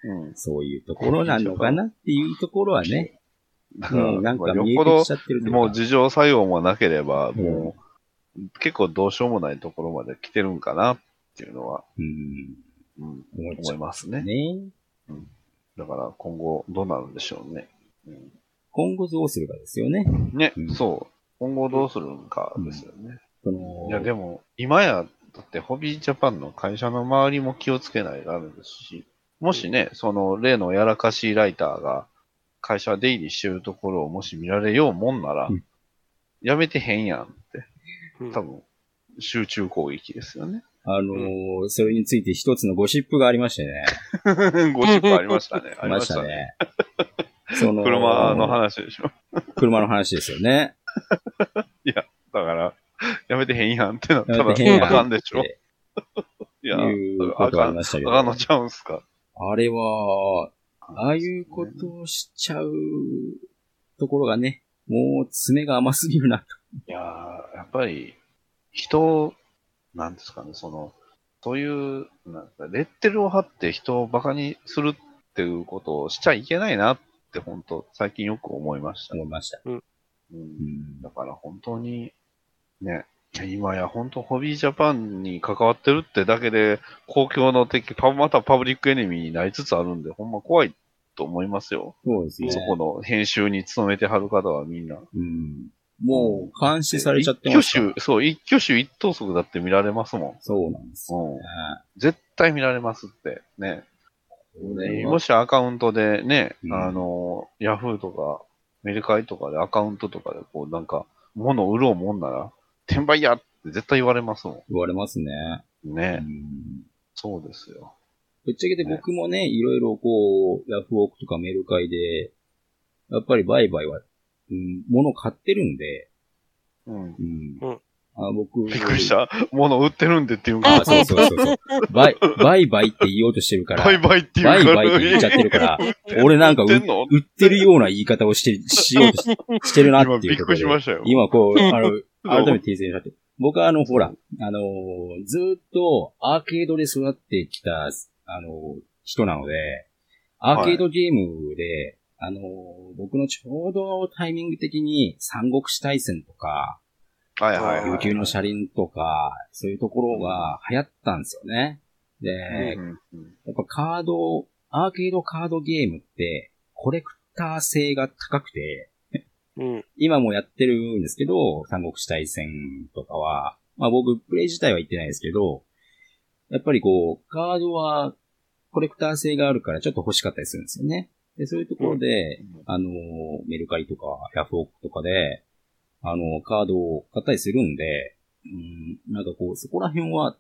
うんそういうところなのかなっていうところはね、だから、もうなんまか見えてぽきちゃってるもう事情作用もなければ、うんもう、結構どうしようもないところまで来てるんかなっていうのは、うん、うん、思っちゃ思いうますね。ね。だから今後どうなるんでしょうね。うん今後どうするかですよね。ね、うんそう。今後どうするんかですよね。そのいや、でも、今や、だって、ホビージャパンの会社の周りも気をつけないとダメですし、もしね、その、例のやらかしライターが、会社出入りしてるところをもし見られようもんなら、うんやめてへんやんって、うん多分、集中攻撃ですよね。あのーそれについて一つのゴシップがありましてね。ご出版ありましたね。ありました。ね。その、車の話でしょ。車の話ですよね。だから、やめてへんやんってなったら、やめてへんやんあかんでしょ。いや、いうことがありましたけど。あかんのちゃうんすか。あれは、ああいうことをしちゃうところがね、もう爪が甘すぎるなと。いやー、やっぱり、人、なんですかね、その、そういう、なんかレッテルを貼って人をバカにするっていうことをしちゃいけないなって、本当最近よく思いました。思いました。うんうんだから本当に、ね、今や本当ホビージャパンに関わってるってだけで、公共の敵、パまたパブリックエネミーになりつつあるんで、ほんま怖いと思いますよ。そうですね。そこの編集に勤めてはる方はみんな。うん。もう、監視されちゃってます一挙手、そう、一挙手一投足だって見られますもそうなんですよ、ね。絶対見られますって、ね。もしアカウントでね、うんあの、ヤフーとか、メルカリとかでアカウントとかでこうなんか、物を売ろうもんなら、転売やって絶対言われますも言われますね。ん。うね。んそうですよ。ぶっちゃけて僕もね、いろいろこう、ヤフオクとかメルカリで、やっぱり売買は、うん、物買ってるんで、うん。うん。うんあ僕、びっくりした。物売ってるんでっていうんかあ、そうそうそうそう。売、売買って言おうとしてるから、売買っていうから。売買って言っちゃってるから、俺なんかう売ってるような言い方をして、しようとし してるなって今びっくいうところで。りしましたよ。今こう、あの、改めて訂正になって。僕はあの、ほら、あのーずーっとアーケードで育ってきた、あのー人なので、アーケードゲームで、あの、僕のちょうどタイミング的に三国志大戦とか、はいはいはい。琉球の車輪とか、そういうところが流行ったんですよね。で、うんうんやっぱカード、アーケードカードゲームって、コレクター性が高くて、うん。今もやってるんですけど、三国志大戦とかは、まあ僕、プレイ自体は言ってないですけど、やっぱりこう、カードはコレクター性があるからちょっと欲しかったりするんですよね。で、そういうところで、あの、メルカリとかヤフオクとかで、あの、カードを買ったりするんで、うん、なんかこう、そこら辺は、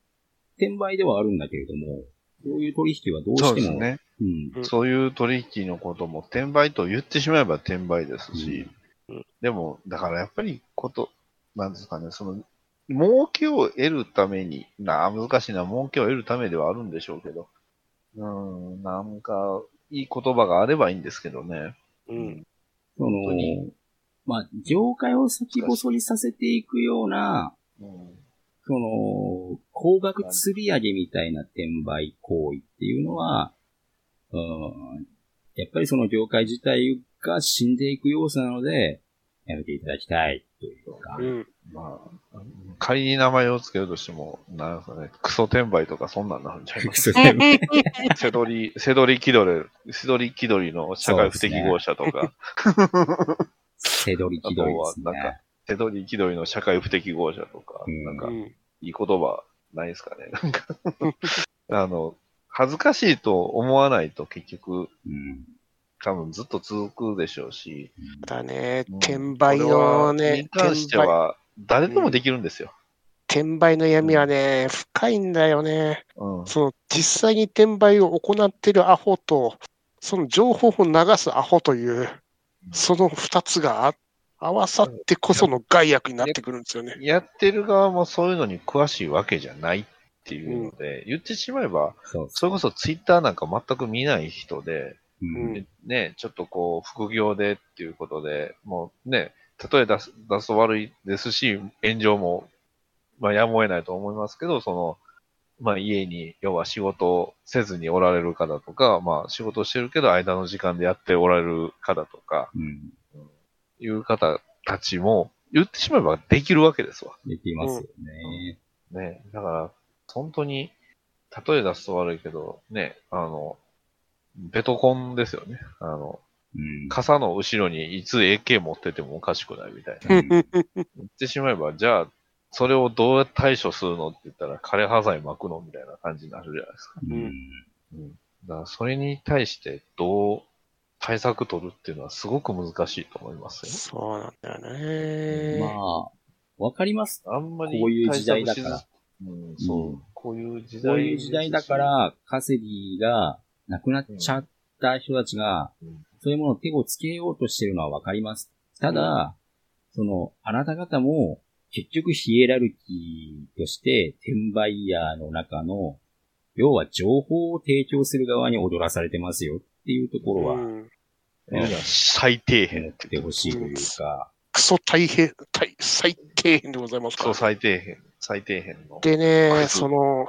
転売ではあるんだけれども、そういう取引はどうしても、そうですね。うん、うんそういう取引のことも転売と言ってしまえば転売ですし、うん。でも、だからやっぱりこと、なんですかね、その、儲けを得るために、なあ、難しいな、儲けを得るためではあるんでしょうけど、うん、なんか、いい言葉があればいいんですけどね。うん。その本当に、まあ、業界を先細りさせていくような、うんその、高額釣り上げみたいな転売行為っていうのは、うん、やっぱりその業界自体が死んでいく要素なので、やめていただきたいというか、うん。まあ、仮に名前を付けるとしても、なんですかね、クソ転売とかそんなんなるんじゃない？ですか。セドリ、セドリ気取り、セドリ気取りの社会不適合者とか、せどり気取りですあとはなんね。セドリ気取りの社会不適合者とか、うんなんか、うん。いい言葉ないですかね？なんか、あの、恥ずかしいと思わないと結局、うん多分ずっと続くでしょうし、だね。うん、転売のねに、関しては、誰でもできるんですよ。転売の闇はね、深いんだよね。うん。その実際に転売を行ってるアホと、その情報を流すアホという、その二つが合わさってこその害悪になってくるんですよね。やってる側もそういうのに詳しいわけじゃないっていうので、言ってしまえば、それこそツイッターなんか全く見ない人で、うんうんね、ちょっとこう、副業でっていうことで、もうね、例え出す、出すと悪いですし、炎上も、まあやむを得ないと思いますけど、その、まあ家に、要は仕事をせずにおられる方とか、まあ仕事をしてるけど間の時間でやっておられる方とか、うん。いう方たちも、言ってしまえばできるわけですわ。できますよね。ね、だから、本当に、例え出すと悪いけど、ね、あの、ベトコンですよね。あの、うん。傘の後ろにいつ AK 持っててもおかしくないみたいな。うん言ってしまえば、じゃあ、それをどう対処するのって言ったら、枯葉剤巻くのみたいな感じになるじゃないですか。うんうん。だから、それに対してどう対策取るっていうのはすごく難しいと思いますそうなんだよね。まあ、わかります。よ。あんまりこういう時代だから。うん、そう。うんこういう時代。こういう時代だか、ら、稼ぎがなくなっちゃった人たちが、うんそういうものを手をつけようとしてるのはわかります。ただ、その、あなた方も、結局ヒエラルキーとして、転売ヤーの中の、要は情報を提供する側に踊らされてますよっていうところは、うん最底辺思ってほしいというか、クソ大変、大最底辺でございますかそう、ら。最底辺。最底辺の。でクね、ソその、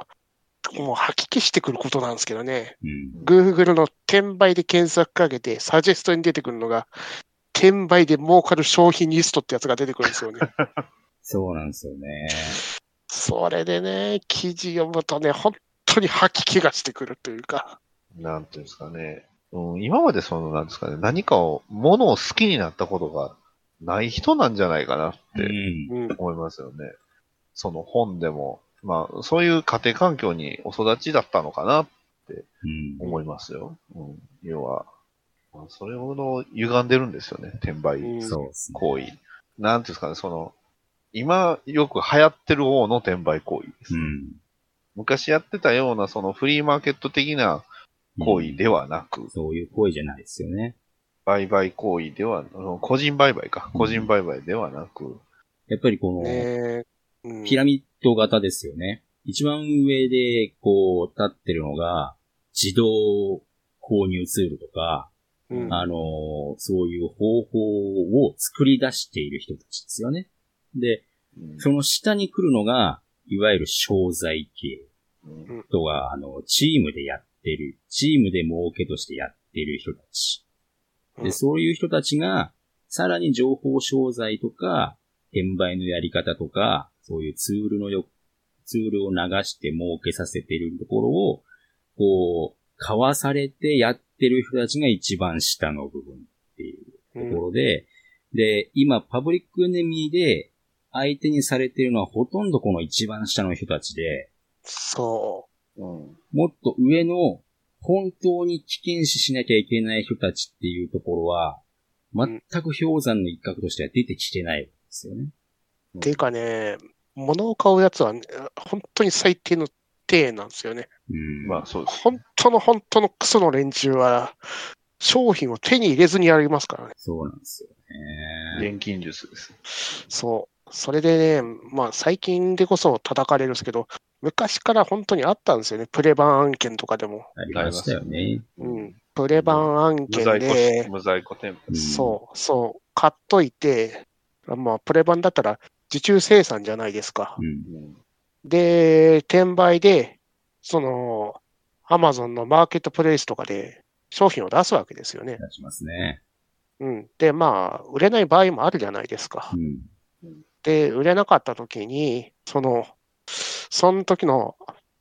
もう吐き気してくることなんですけどね、うん。Google の転売で検索かけて、サジェストに出てくるのが、転売で儲かる商品リストってやつが出てくるんですよね。そうなんですよね。それでね、記事読むとね、本当に吐き気がしてくるというか。なんていうんですかね。うん、今までその、なんですかね、何かを、ものを好きになったことがない人なんじゃないかなっうてん。うん。思いますよね。その本でも、まあ、そういう家庭環境にお育ちだったのかなうん。思いますよ。うん。要は、まあそれほど歪んでるんですよね、転売うんそうですね。行為。なんていうんですかね、その、今よく流行ってる方の転売行為です。うん。昔やってたような、そのフリーマーケット的な行為ではなく、そういう行為じゃないですよね。売買行為では、あの個人売買か、うん個人売買ではなく、やっぱりこの、ねうんピラミッド型ですよね。一番上で、こう、立ってるのが、自動購入ツールとか、うんあのーそういう方法を作り出している人たちですよね。で、うんその下に来るのが、いわゆる商材系うんとは、あの、チームでやってる、チームで儲けとしてやってる人たち。で、そういう人たちが、さらに情報商材とか、転売のやり方とか、そういうツールのよ、ツールを流して儲けさせてるところを、こう、買わされてやってる人たちが一番下の部分っていうところで、で、今、パブリックエネミーで相手にされてるのはほとんどこの一番下の人たちで、そうん。もっと上の本当に危険視しなきゃいけない人たちっていうところは、全く氷山の一角としては出てきてないんですよね。う。ていうかね、物を買うやつは、ね、本当に最低の低なんですよね。うん。まあそうです。本当の本当のクソの連中は、商品を手に入れずにやりますからね。そうなんですよね。現金術です。そう。それでね、まあ最近でこそ叩かれるんですけど、昔から本当にあったんですよね。プレバン案件とかでも。ありましたよね。うん。プレバン案件無在庫で、無在庫店舗。うんそう、そう、買っといて、まあプレバンだったら受注生産じゃないですか。うん。うんで、転売で、その、アマゾンのマーケットプレイスとかで商品を出すわけですよね。出しますね。うん。で、まあ、売れない場合もあるじゃないですかう。ん。で、売れなかった時に、その、その時の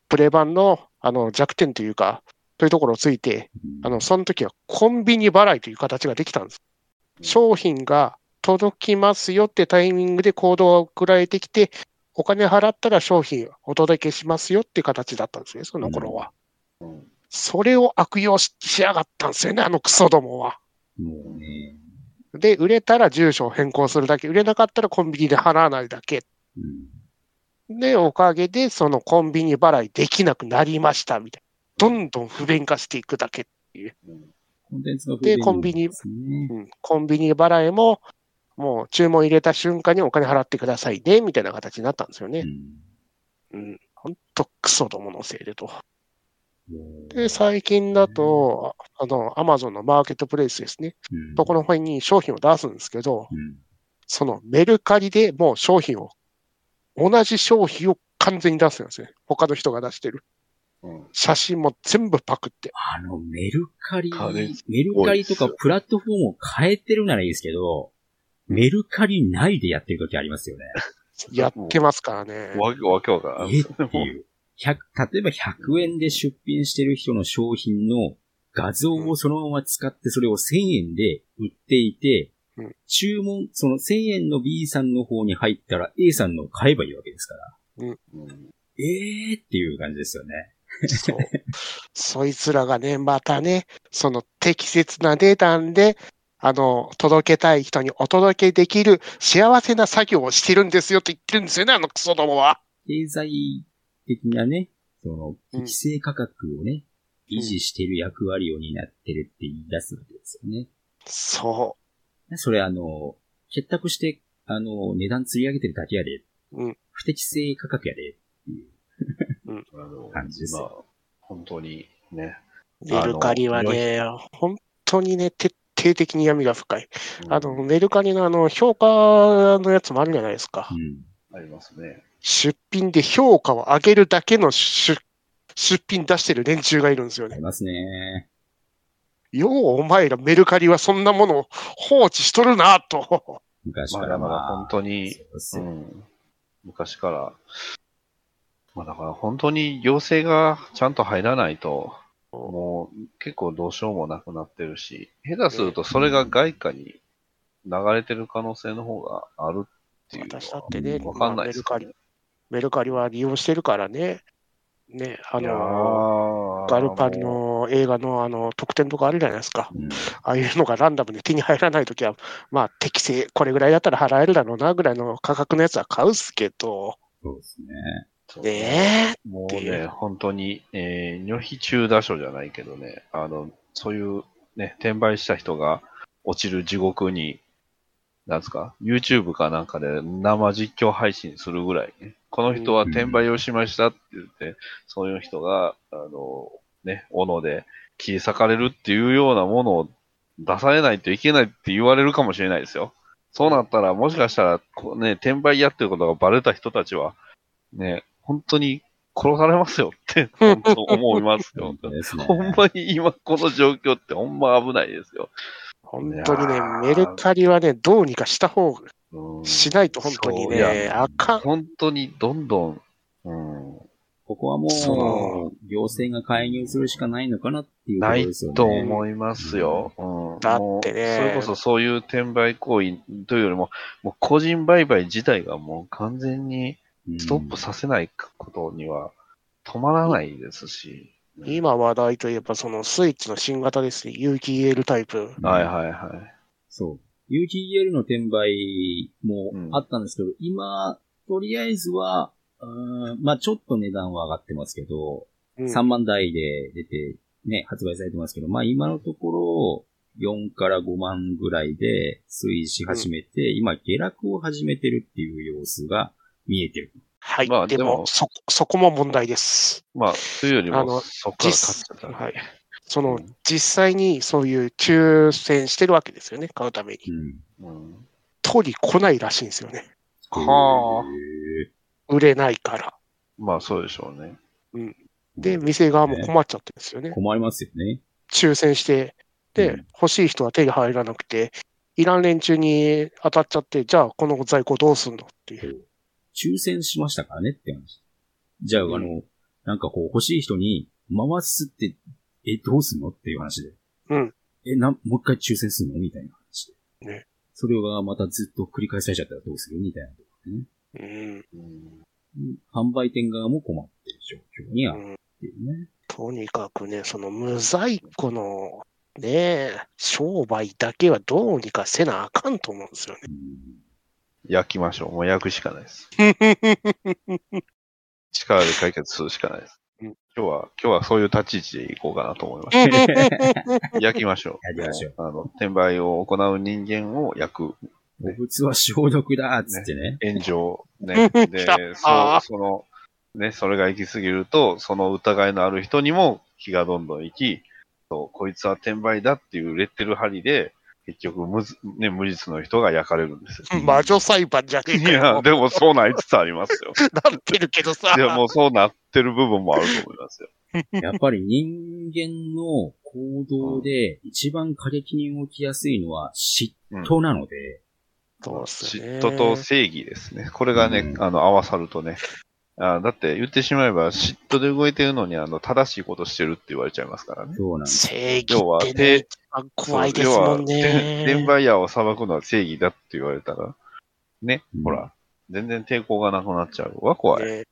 プレ版のあの弱点というか、というところをついて、あの、その時はコンビニ払いという形ができたんです。商品が届きますよってタイミングでコードが送られてきて、お金払ったら商品お届けしますよっていう形だったんですね、その頃は。うんそれを悪用ししやがったんですよね、あのクソどもは。もうね。で、売れたら住所を変更するだけ、売れなかったらコンビニで払わないだけ。うん。で、おかげで、そのコンビニ払いできなくなりました、みたいな。どんどん不便化していくだけ。うんコンテンツのでコンビニ。うん。コンビニ払いも、もう注文入れた瞬間にお金払ってくださいね、みたいな形になったんですよね。うんうん。ほんとクソどものせいでと。で、最近だと、あの、アマゾンのマーケットプレイスですね。うんところ辺に商品を出すんですけど、うんそのメルカリでもう商品を、同じ商品を完全に出すんですね。他の人が出してる。うん写真も全部パクって。あの、メルカリメルカリとかプラットフォームを変えてるならいいですけど、メルカリ内でやってる時ありますよね。やってますからね。わけわけわからん。えっていう。100例えば100円で出品してる人の商品の画像をそのまま使ってそれを1000円で売っていて、うん注文、その1000円の B さんの方に入ったら A さんのを買えばいいわけですから。うんえーっていう感じですよね。そう。そいつらがね、またね、その適切な値段で、あの、届けたい人にお届けできる幸せな作業をしてるんですよって言ってるんですよね、あのクソどもは。経済的なね、その、うん適正価格をね、維持してる役割を担ってるって言い出すわけですよね。そそれあの、結託して、あの、値段釣り上げてるだけやで。うん不適正価格やで。あの感じですよまあ、本当にね。う。メルカリはね、本当にね、徹底的に闇が深い。あの、メルカリのあの、評価のやつもあるじゃないですかう。ん。ありますね。出品で評価を上げるだけの出出品出してる連中がいるんですよね。ありますね。ようお前らメルカリはそんなものを放置しとるなと。まあ、昔からだからまあ。本当に、うん、昔から、まあだから本当に行政がちゃんと入らないと、もう結構どうしようもなくなってるし、下手するとそれが外貨に流れてる可能性の方があるっていうのは私だってね、わかんないですまあメルカリ、メルカリは利用してるからね。ね、あの、ーガルパリの映画のあの特典とかあるじゃないですか。うん。ああいうのがランダムで手に入らないときは、まあ適正、これぐらいだったら払えるだろうなぐらいの価格のやつは買うっすけど、そうですね。そうね。もうね、う本当に、えー、女卑中打書じゃないけどね、あの、そういうね、転売した人が落ちる地獄に、なんですか、YouTube かなんかで生実況配信するぐらいね、この人は転売をしましたって言って、そういう人が、あの、ね、斧で切り裂かれるっていうようなものを出されないといけないって言われるかもしれないですよ。そうなったら、もしかしたら、ね、転売やってることがバレた人たちは、ね、本当に殺されますよって、本当思いますよ本。当ですね。ほんまに今この状況ってほんま危ないですよ。本当にねメルカリはね、どうにかした方が、うんしないと本当にね、あかん。本当にどんどん、うん、ここはもそう、行政が介入するしかないのかなっていうとこないろですよね。と思いますよ。うん、だってねそれこそそういう転売行為というよりも、もう個人売買自体がもう完全にうんストップさせないことには止まらないですし。今話題といえば、そのスイッチの新型ですね。有機 EL タイプ。はいはいはい。そう。UTL の転売もあったんですけど、今、とりあえずは、うーんまあちょっと値段は上がってますけど、うん3万台で出て、ね、発売されてますけど、まあ今のところ、4から5万ぐらいで推移し始めて、今下落を始めてるっていう様子が見えてる。はい。まあでもそ、そこも問題です。まあ、というよりも、あのそこから買っ実ちゃった。はい。その、うん実際にそういう抽選してるわけですよね、買うために。うん。うん取り来ないらしいんですよね。はあ。へ売れないから。まあそうでしょうね。ーで、店側も困っちゃってるんですよね。困りますよね。抽選して、で、うん欲しい人は手が入らなくて、いらん連中に当たっちゃって、じゃあこの在庫どうすんのっていう。抽選しましたからねって話。じゃあ、うんあの、なんかこう欲しい人に回すって、え、どうすんのっていう話で。うん。え、な、もう一回抽選するのみたいな話で。ね。それがまたずっと繰り返されちゃったらどうするみたいなとこね。うん。うんうん販売店側も困ってる状況にあるうんっていうね。とにかくね、その無在庫の、ねえ、商売だけはどうにかせなあかんと思うんですよね。うん焼きましょう。もう焼くしかないです。力で解決するしかないです。うん今日は、今日はそういう立ち位置でいこうかなと思いました。焼きましょう。やりましょう。あの、転売を行う人間を焼く。お物は消毒だっつってね。炎上。ね。で、そう、その、ね、それが行き過ぎると、その疑いのある人にも気がどんどん行き、そうこいつは転売だっていうレッテル貼りで、結局無ず、ね、無実の人が焼かれるんですよ。魔女裁判じゃねえいかよ。や、でもそうなりつつありますよ。なってるけどさ。いや、もうそうなってる部分もあると思いますよ。やっぱり人間の行動で一番過激に動きやすいのは嫉妬なので、そうっすね。嫉妬と正義ですね。これがね、うんあの、合わさるとね。あだって言ってしまえば、嫉妬で動いてるのに、あの、正しいことしてるって言われちゃいますからね。そうなんです。正義要はってね、一番怖いですもんね。を裁くのは正義だって言われたら、ね、うんほら、全然抵抗がなくなっちゃうわ、怖い。ね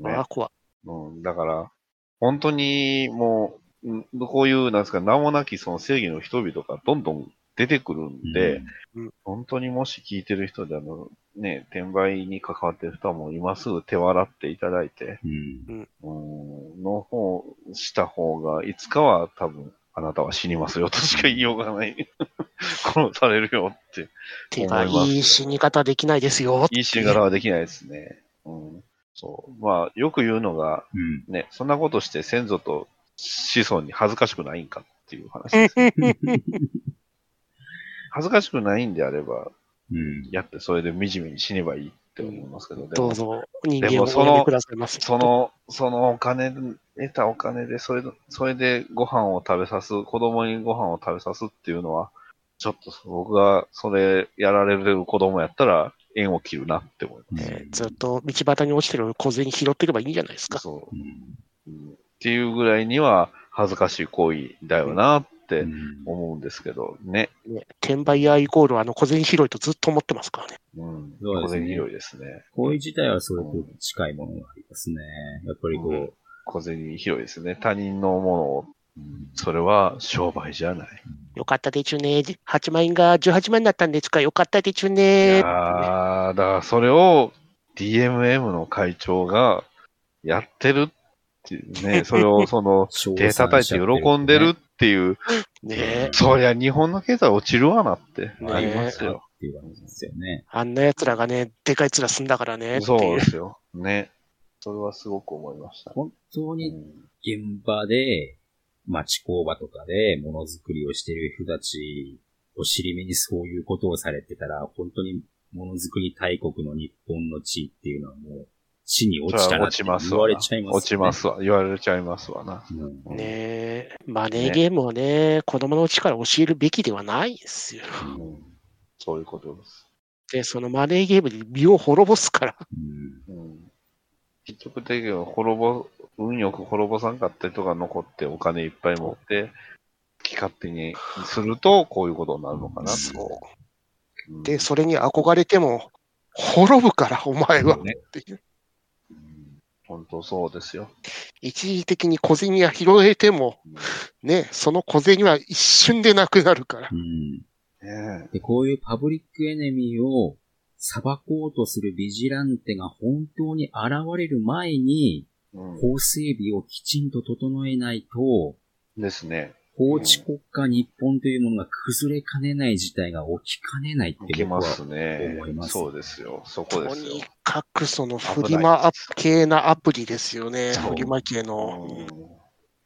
ねあ、怖い。うん、だから、本当にもう、うんこういう、なんですか、名もなきその正義の人々がどんどん出てくるんで、うん本当にもし聞いてる人で、あの、ね、転売に関わってる人はもう今すぐ手を洗っていただいて、うん。うん、の方、した方が、いつかは多分、あなたは死にますよとしか言いようがない。殺されるよって。思いますいい死に方できないですよ。いい死に方はできないですね。うん。そう。まあ、よく言うのが、うん。ね、そんなことして先祖と子孫に恥ずかしくないんかっていう話です。恥ずかしくないんであれば、うん。やってそれで惨めに死ねばいいって思いますけど、でもどうぞ、人間でもそのをおやめくださいませ。その、そのお金、得たお金で、それ、それでご飯を食べさす、子供にご飯を食べさすっていうのは、ちょっと僕がそれやられる子供やったら縁を切るなって思います。ねずっと道端に落ちてる小銭拾ってればいいんじゃないですか。そうう。んうんっていうぐらいには恥ずかしい行為だよなってうん思うんですけど、ね。ね、転売屋イコールあの小銭拾いとずっと思ってますからね。うん。そうですね小銭拾いですね。行為自体はそれと近いものがありますね。やっぱりこう、うん小銭拾いですね。他人のものを、うんそれは商売じゃない。よかったでちゅね。8万円が18万になったんですか？よかったでちゅいね。やーだからそれを DMM の会長がやってるっていうね、それをその手叩いて喜んでるっていう、ねそりゃ日本の経済落ちるわなってねありますよ。っていう話ですよね。あんな奴らがね、でかい面すんだからね。そうですよ。ね。それはすごく思いました。本当にうん現場で、町工場とかでものづくりをしてる人たちを尻目にそういうことをされてたら、本当にものづくり大国の日本の地位っていうのはもう地に落ちたなってそれは落ちます言われちゃいます、落ちますわ。言われちゃいますわな。うん。ねえ、マネーゲームをね、子供のうちから教えるべきではないんですよ。うんそういうことです。で、そのマネーゲームで身を滅ぼすから。うんうん結局的には滅ぼ、運よく滅ぼさんかった人が残ってお金いっぱい持って、好き勝手にすると、こういうことになるのかな。そううんで、それに憧れても、滅ぶから、お前は。ねっていううん本当そうですよ。一時的に小銭が拾えても、ね、その小銭は一瞬でなくなるから。うん。ねで、こういうパブリックエネミーを裁こうとするビジランテが本当に現れる前に、えうん法整備をきちんと整えないと、ですね。法治国家日本というものが崩れかねない事態が起きかねないっていけま僕はすね思います。そうですよ。そこですよとに。かくそのフリマアップ系なアプリですよね。フリマ系うんの。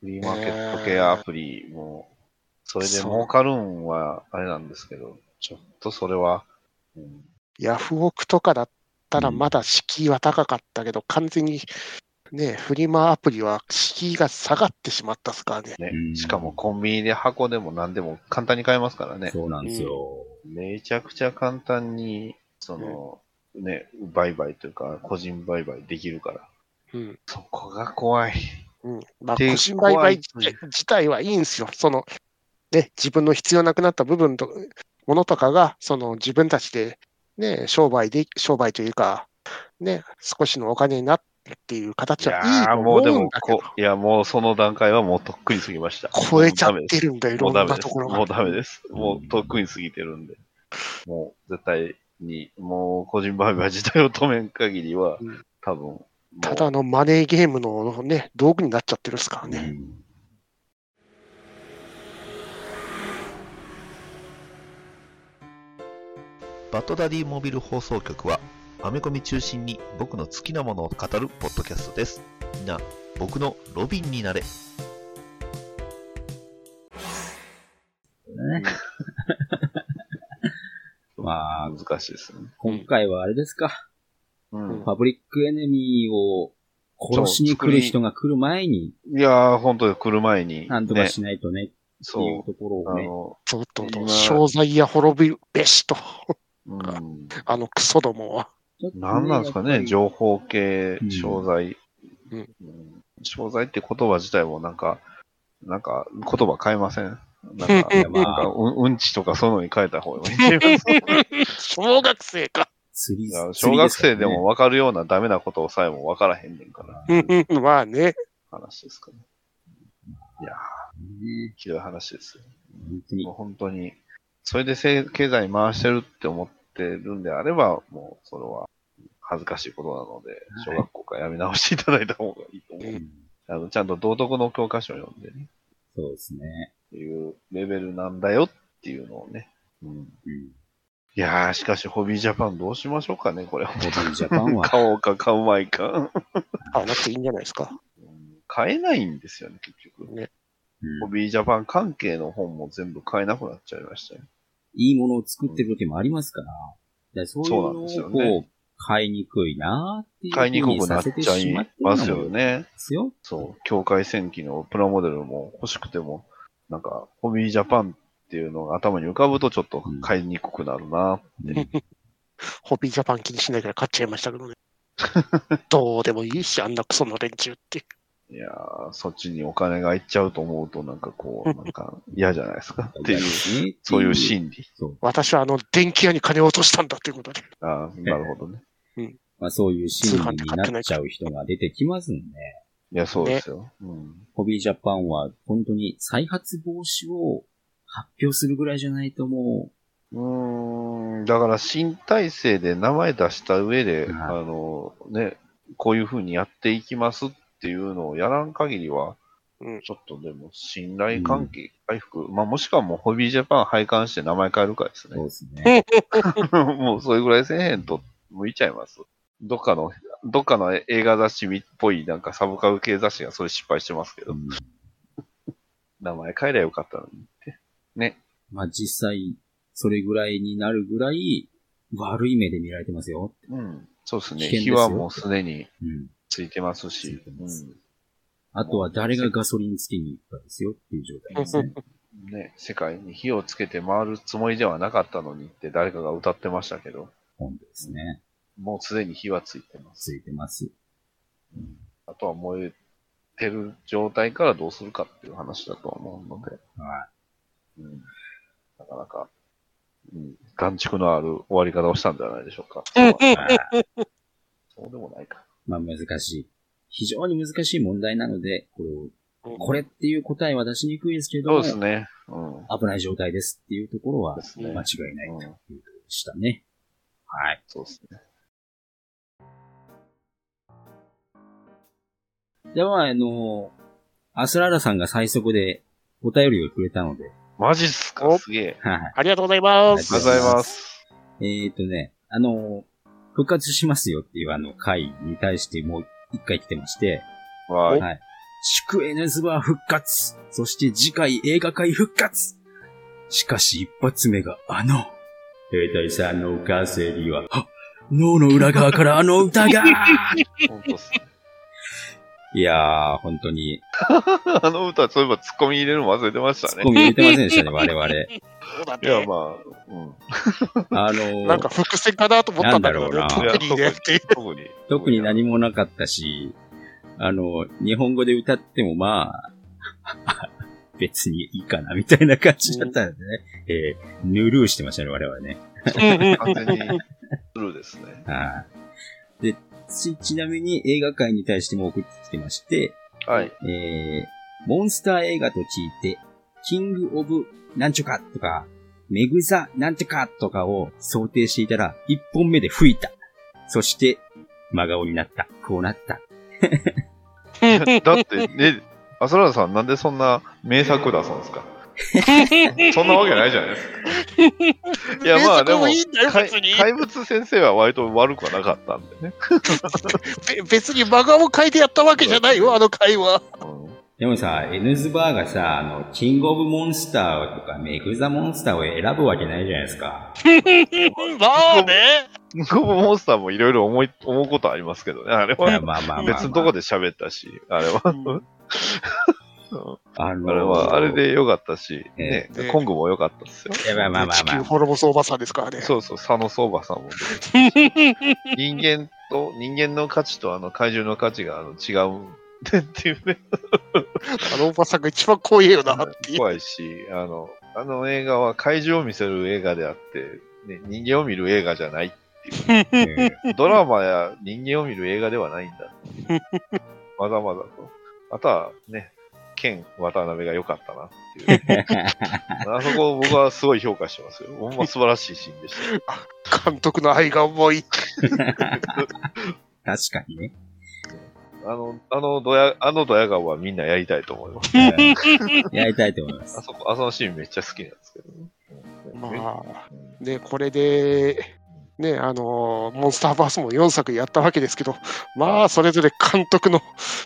フリーマーケット系アプリも、それで儲かるんはあれなんですけど、ちょっとそれは、うんヤフオクとかだったらうんまだ敷居は高かったけど、完全にね、フリマアプリは敷居が下がってしまったっすからね。ねうんしかもコンビニで箱でも何でも簡単に買えますからね。そうなんですよ。めちゃくちゃ簡単に、その、ね、売買というか、個人売買できるから。うん。そこが怖い。うん。まあ、で個人売買自体自体はいいんですよ。その、ね、自分の必要なくなった部分と、ものとかが、その自分たちで、ね、商売で、商売というか、ね、少しのお金になってっていう形いはいいとやーも思うでもうんだけどこ、、いやもうその段階はもうとっくに過ぎました。超えちゃってるんだよ、いろもうんダメです。なところがもう。ダメです。もうとっくに過ぎてるんで。もう絶対に、もう個人売買自体を止めん限りはうん、多分、もうただのマネーゲームのね、道具になっちゃってるっすからね。うんバッドダディモビル放送局は、アメコミ中心に僕の好きなものを語るポッドキャストです。みんな、僕のロビンになれ。ね まあ、難しいですね。今回はあれですか。うん。パブリックエネミーを殺しに来る人が来る前に、いやー、本当に来る前に、なんとかね、しないとね、っていうそう、ところをね。あの、ちょっと今、商材や滅びべしと、うん。あのクソどもは。ちょっとねなんなんですかね、情報系うん、商材。うん。うん商材って言葉自体もなんか、なんか言葉変えません？なんか、なんかうんうんちとかそういうのに変えた方がいい。小学生か。小学生でも分かるようなダメなことをさえも分からへんねんから、まあね。話ですかね。いやねー、ひどい話ですよ。本当に。もう本当に、それでせ経済回してるって思ってるんであれば、もうそれは恥ずかしいことなので、小学校からやめ直していただいた方がいいと思う。うんあのちゃんと道徳の教科書を読んでね、そうですね。っていうレベルなんだよっていうのをね。うん、うん。いやー、しかしホビージャパンどうしましょうかね、これ。ホビージャパンは、買おうか買うまいか。買わなくていいんじゃないですか？うん買えないんですよね、結局。ね。うんホビージャパン関係の本も全部買えなくなっちゃいましたよ。いいものを作ってる時もありますから、でそういうのをですよねこう、買いにくいなーっていう買いにくくなっ風にちゃいさせてしますよね。そう、境界戦記のプラモデルも欲しくても、なんか、ホビージャパンっていうのが頭に浮かぶとちょっと買いにくくなるなって。ホビージャパン気にしないから買っちゃいましたけどね。どうでもいいし、あんなクソの連中って。いやー、そっちにお金がいっちゃうと思うと、なんかこう、なんか嫌じゃないですか？っていう、ねそういうーン。心理。私はあの、電気屋に金を落としたんだということで。ああ、なるほどね。まあそういう心理になっちゃう人が出てきますんで、いや、そうですよ。うん。ホビージャパンは本当に再発防止を発表するぐらいじゃないともうーん、だから新体制で名前出した上で、はいあの、ね、こういう風にやっていきますっていうのをやらん限りは、うんちょっとでも信頼関係回復、まあもしくはもうホビージャパン廃刊して名前変えるかですう、そうね。ですね。もうそれぐらいせえへんと向いちゃいます。どっかの、どっかの映画雑誌っぽいなんかサブカル系雑誌がそれ失敗してますけど、うん名前変えりゃよかったのにって。ね。まあ実際、それぐらいになるぐらい悪い目で見られてますよ。うん。そうですね。危険ですよ火はもうすでにうん。ついてますしうあとは誰がガソリンつけに行ったですよっていう状態ですね。ん。ね、世界に火をつけて回るつもりではなかったのにって誰かが歌ってましたけど、本当ですね。もうすでに火はついてます。ついてます。あとは燃えてる状態からどうするかっていう話だと思うので、はうん、なかなか、うん、眼蓄のある終わり方をしたんじゃないでしょうか。い。はいそうでもないか。まあ難しい。非常に難しい問題なので、これをこれっていう答えは出しにくいですけれどそうも、ですね。うん。危ない状態ですっていうところはですね間違いないということでしたね。はい。そうですね。では、あの、アスラーラさんが最速でお便りをくれたので、マジっすか？おすげえ。はい。ありがとうございまありす。がとうございます。えーっとね、あの、復活しますよっていうあの回に対してもう一回来てまして、わーい。はい。祝 N ズバー復活そして次回映画界復活しかし一発目があの、兵隊さんのお母さんには、は脳の裏側からあの歌がほんとっすね。いやー、本当に、あの歌、そういえばツッコミ入れるの忘れてましたね。ツッコミ入れてませんでしたね、我々。そうだいや、ね。まあ、うん。あのーなんか伏線かなと思ったんだけどねなんだろうな特にねっていう。特に。特に何もなかったし、あの、日本語で歌ってもまあ、別にいいかな、みたいな感じだったんでね。えー、ぬるーしてましたね、我々ね。完全に、スルーですね。はい。で、ち、ちなみに映画界に対しても送ってきてまして、はい。えー、モンスター映画と聞いて、キングオブなんちょかとか、メグザなんちょかとかを想定していたら、一本目で吹いた。そして、真顔になった。こうなった。だって、ね、アスラーダさんなんでそんな名作出すんですか？そんなわけないじゃないですか。いや、まあでも怪物先生は割と悪くはなかったんでね。べ別に真顔を変えてやったわけじゃないよ、あの会話。うんでもさ、エヌズバーがさ、あの、キングオブモンスターとかメグザモンスターを選ぶわけないじゃないですか。まあね。ゴブモンスターもいろいろ思い、思うことありますけどね。あれはまあまあまあ、まあ。別のとこで喋ったし、あれは。あのーあれは、あれでよかったし、ねええ、コングもよかったですよ。いやまあまあまあ地球まあ。滅ぼすおばさんですからね。そうそう、佐野相馬さんも。人間と、人間の価値とあの怪獣の価値があの違うっていうね。あのおばさんが一番怖いよなっていう。怖いし、あの、あの映画は怪獣を見せる映画であって、ね、人間を見る映画じゃない。う んドラマや人間を見る映画ではないんだ。まだまだと。あとはね、ケン渡辺が良かったなっていう。あそこを僕はすごい評価してますよ。ほんま素晴らしいシーンでした。監督の愛が重い。確かにね。あの、あのドヤ、あのドヤ顔はみんなやりたいと思います。やりたいと思いますあ。そこ、あそのシーンめっちゃ好きなんですけどね。まあ、ね、これで、ね、あのモンスターバースも4作やったわけですけど、まあ、それぞれ監督の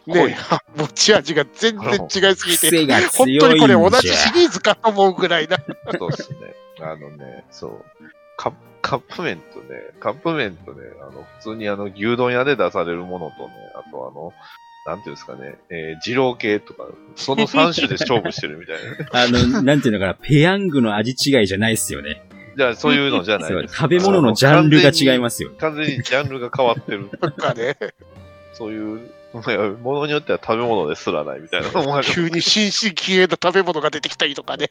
ね、持ち味が全然違いすぎて、本当にこれ同じシリーズかと思うぐらいな。そうですね。あのね、そう。カッカップ麺とね、カップ麺とね、あの、普通にあの、牛丼屋で出されるものとね、あとあの、なんていうんですかね、えー、二郎系とか、その3種で勝負してるみたいなね。あの、なんていうのかな、ペヤングの味違いじゃないっすよね。じゃあ、そういうのじゃない。食べ物のジャンルが違いますよ。完全にジャンルが変わってる。なんかね、そういう、ものによっては食べ物ですらないみたいなのもある急に新進気鋭の食べ物が出てきたりとかね。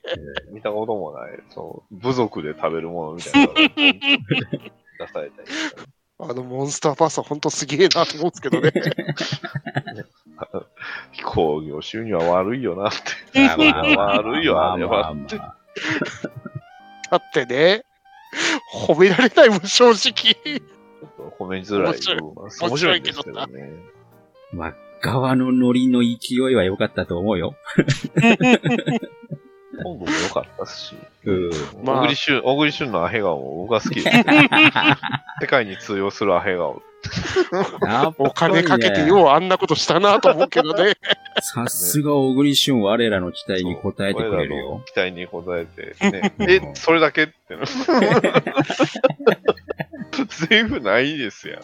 見たこともない、そう、部族で食べるものみたいな出されたりあのモンスターバースは本当すげえなと思うんですけどね。工業収入は悪いよなって。悪いよ、あれは。だってね、褒められないもん、正直。ちょっと褒めづらい面白いんですけどね。まあ、側のノリの勢いは良かったと思うよ。本部も良かったし、うん。まあ小栗旬、小栗旬のアヘ顔も僕は好きです。世界に通用するアヘ顔。お金かけてようあんなことしたなと思うけどね。さすが小栗旬我らの期待に応えてくれるよ。期待に応えて、ね。え、それだけっての。セリフないですやん。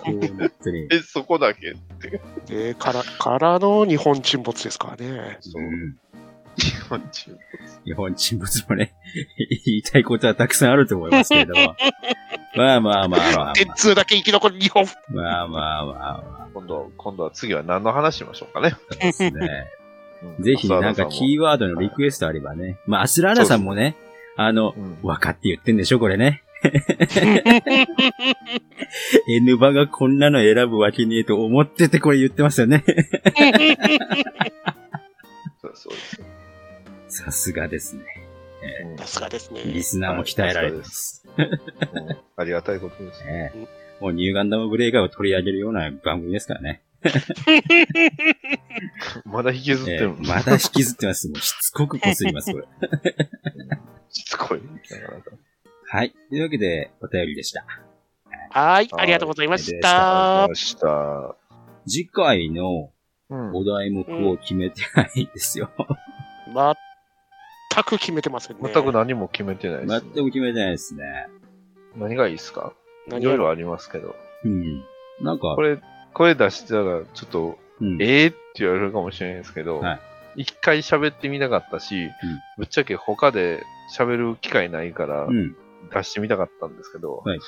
え、そこだけって。でからからの日本沈没ですからね。うん日本人。日本沈没もね、言いたいことはたくさんあると思いますけれども。まあまあまあまあ鉄通だけ生き残る日本。まあ。まあまあま今度、今度は次は何の話しましょうかね。あですね。うんぜひなんかキーワードのリクエストあればね。まあ、アスラーナさんもね、あの、うん分かって言ってんでしょ、これね。N バがこんなの選ぶわけねえと思っててこれ言ってますよね。そうそうです。さすがですね。うんさすがですね。リスナーも鍛えられてます。うんありがたいことです。ね もうニューガンダムブレイカーを取り上げるような番組ですからね。まだ引きずってえるの、ーまだ引きずってます。もうしつこくこすります、これ。しつこい。なかなか。はい。というわけで、お便りでした。はい、ありがとうございましはいた。ました。次回のうんお題目を決めてないんですよ。全く決めてませんね。全く何も決めてないです、全ね。く決めてないですね。何がいいですか？いろろいろありますけど。うん。なんかこ、れ、これ出したら、ちょっと、うん。ええって言われるかもしれないですけどはい、一回喋ってみたかったし、ぶっちゃけ他で喋る機会ないからう、ん。出してみたかったんですけど、はい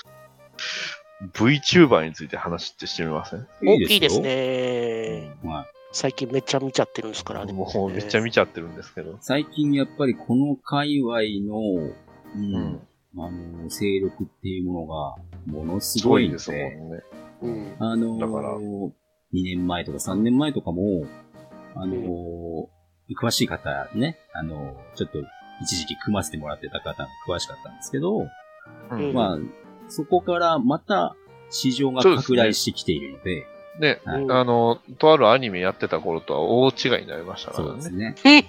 VTuber について話ってしてみません？おいいですよいいですね。はい。最近めっちゃ見ちゃってるんですからね。もう めっちゃ見ちゃってるんですけど。最近やっぱりこの界隈の、う、うんん。あの、勢力っていうものが、ものすすごいでごいんですもんね。うん。あのだから2年前とか3年前とかも、あの詳しい方ね、あのちょっと一時期組ませてもらってた方が詳しかったんですけど、うんまあ、そこからまた市場が拡大してきているので、ね、はいあの、とあるアニメやってた頃とは大違いになりましたかそうらですね。ね。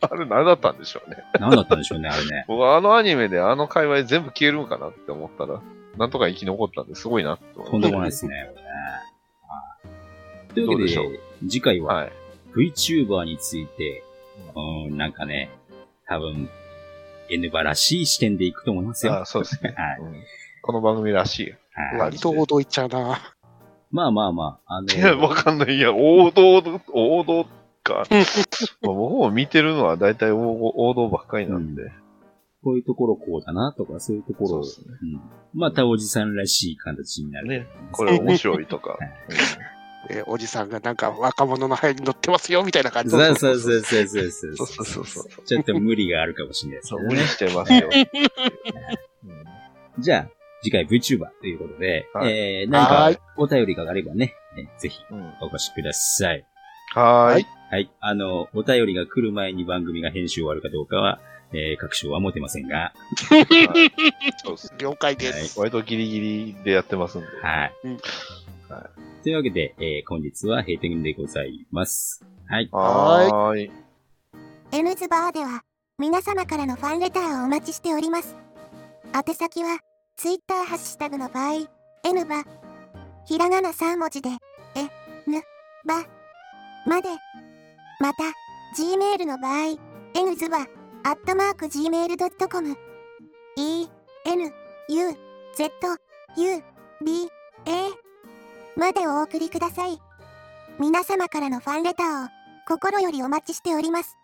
あれ何だったんでしょうね。何だったんでしょうね、あれね。僕はあのアニメであの界隈全部消えるんかなって思ったら、なんとか生き残ったんですごいなって思いまとんでもないですね、これね。はいというわけでで次回はすはい。VTuber について、うん、なんかね、多分、N バらしい視点でいくと思いますよ。あそうですね。はいうんこの番組らしい。はい割と王道いっちゃうな。まあまあまあ、あのいや、わかんない。いや、王道、王道か。まあ僕も見てるのは大体王王道ばっかりなんで。うんこういうところこうだなとか、そういうところ、うねうんまたおじさんらしい形になる。ね、これ面白いとか。えーおじさんがなんか若者の流に乗ってますよみたいな感じそうそうそうそうそうそうそうそう。ちょっと無理があるかもしれないですそう、無理。してますよ。うんじゃあ、次回 VTuber ということで、はいえー、何はかお便りがあればね、えーぜひうんお越しください。はーい。はい。あの、お便りが来る前に番組が編集終わるかどうかは、えー、確証は持てませんが、そうですね。了解です。割とギリギリでやってますんで。はい。うんはというわけで、えー、本日は閉店でございます。はい。はーい。N ズバーでは皆様からのファンレターをお待ちしております。宛先は Twitter ハッシュタグの場合、N バ、ひらがな3文字で、え、ぬ、ば、まで。また、Gmail の場合、N ズバ、アットマーク Gmail.com、E、N、U、Z、U、B、A までお送りください。皆様からのファンレターを心よりお待ちしております。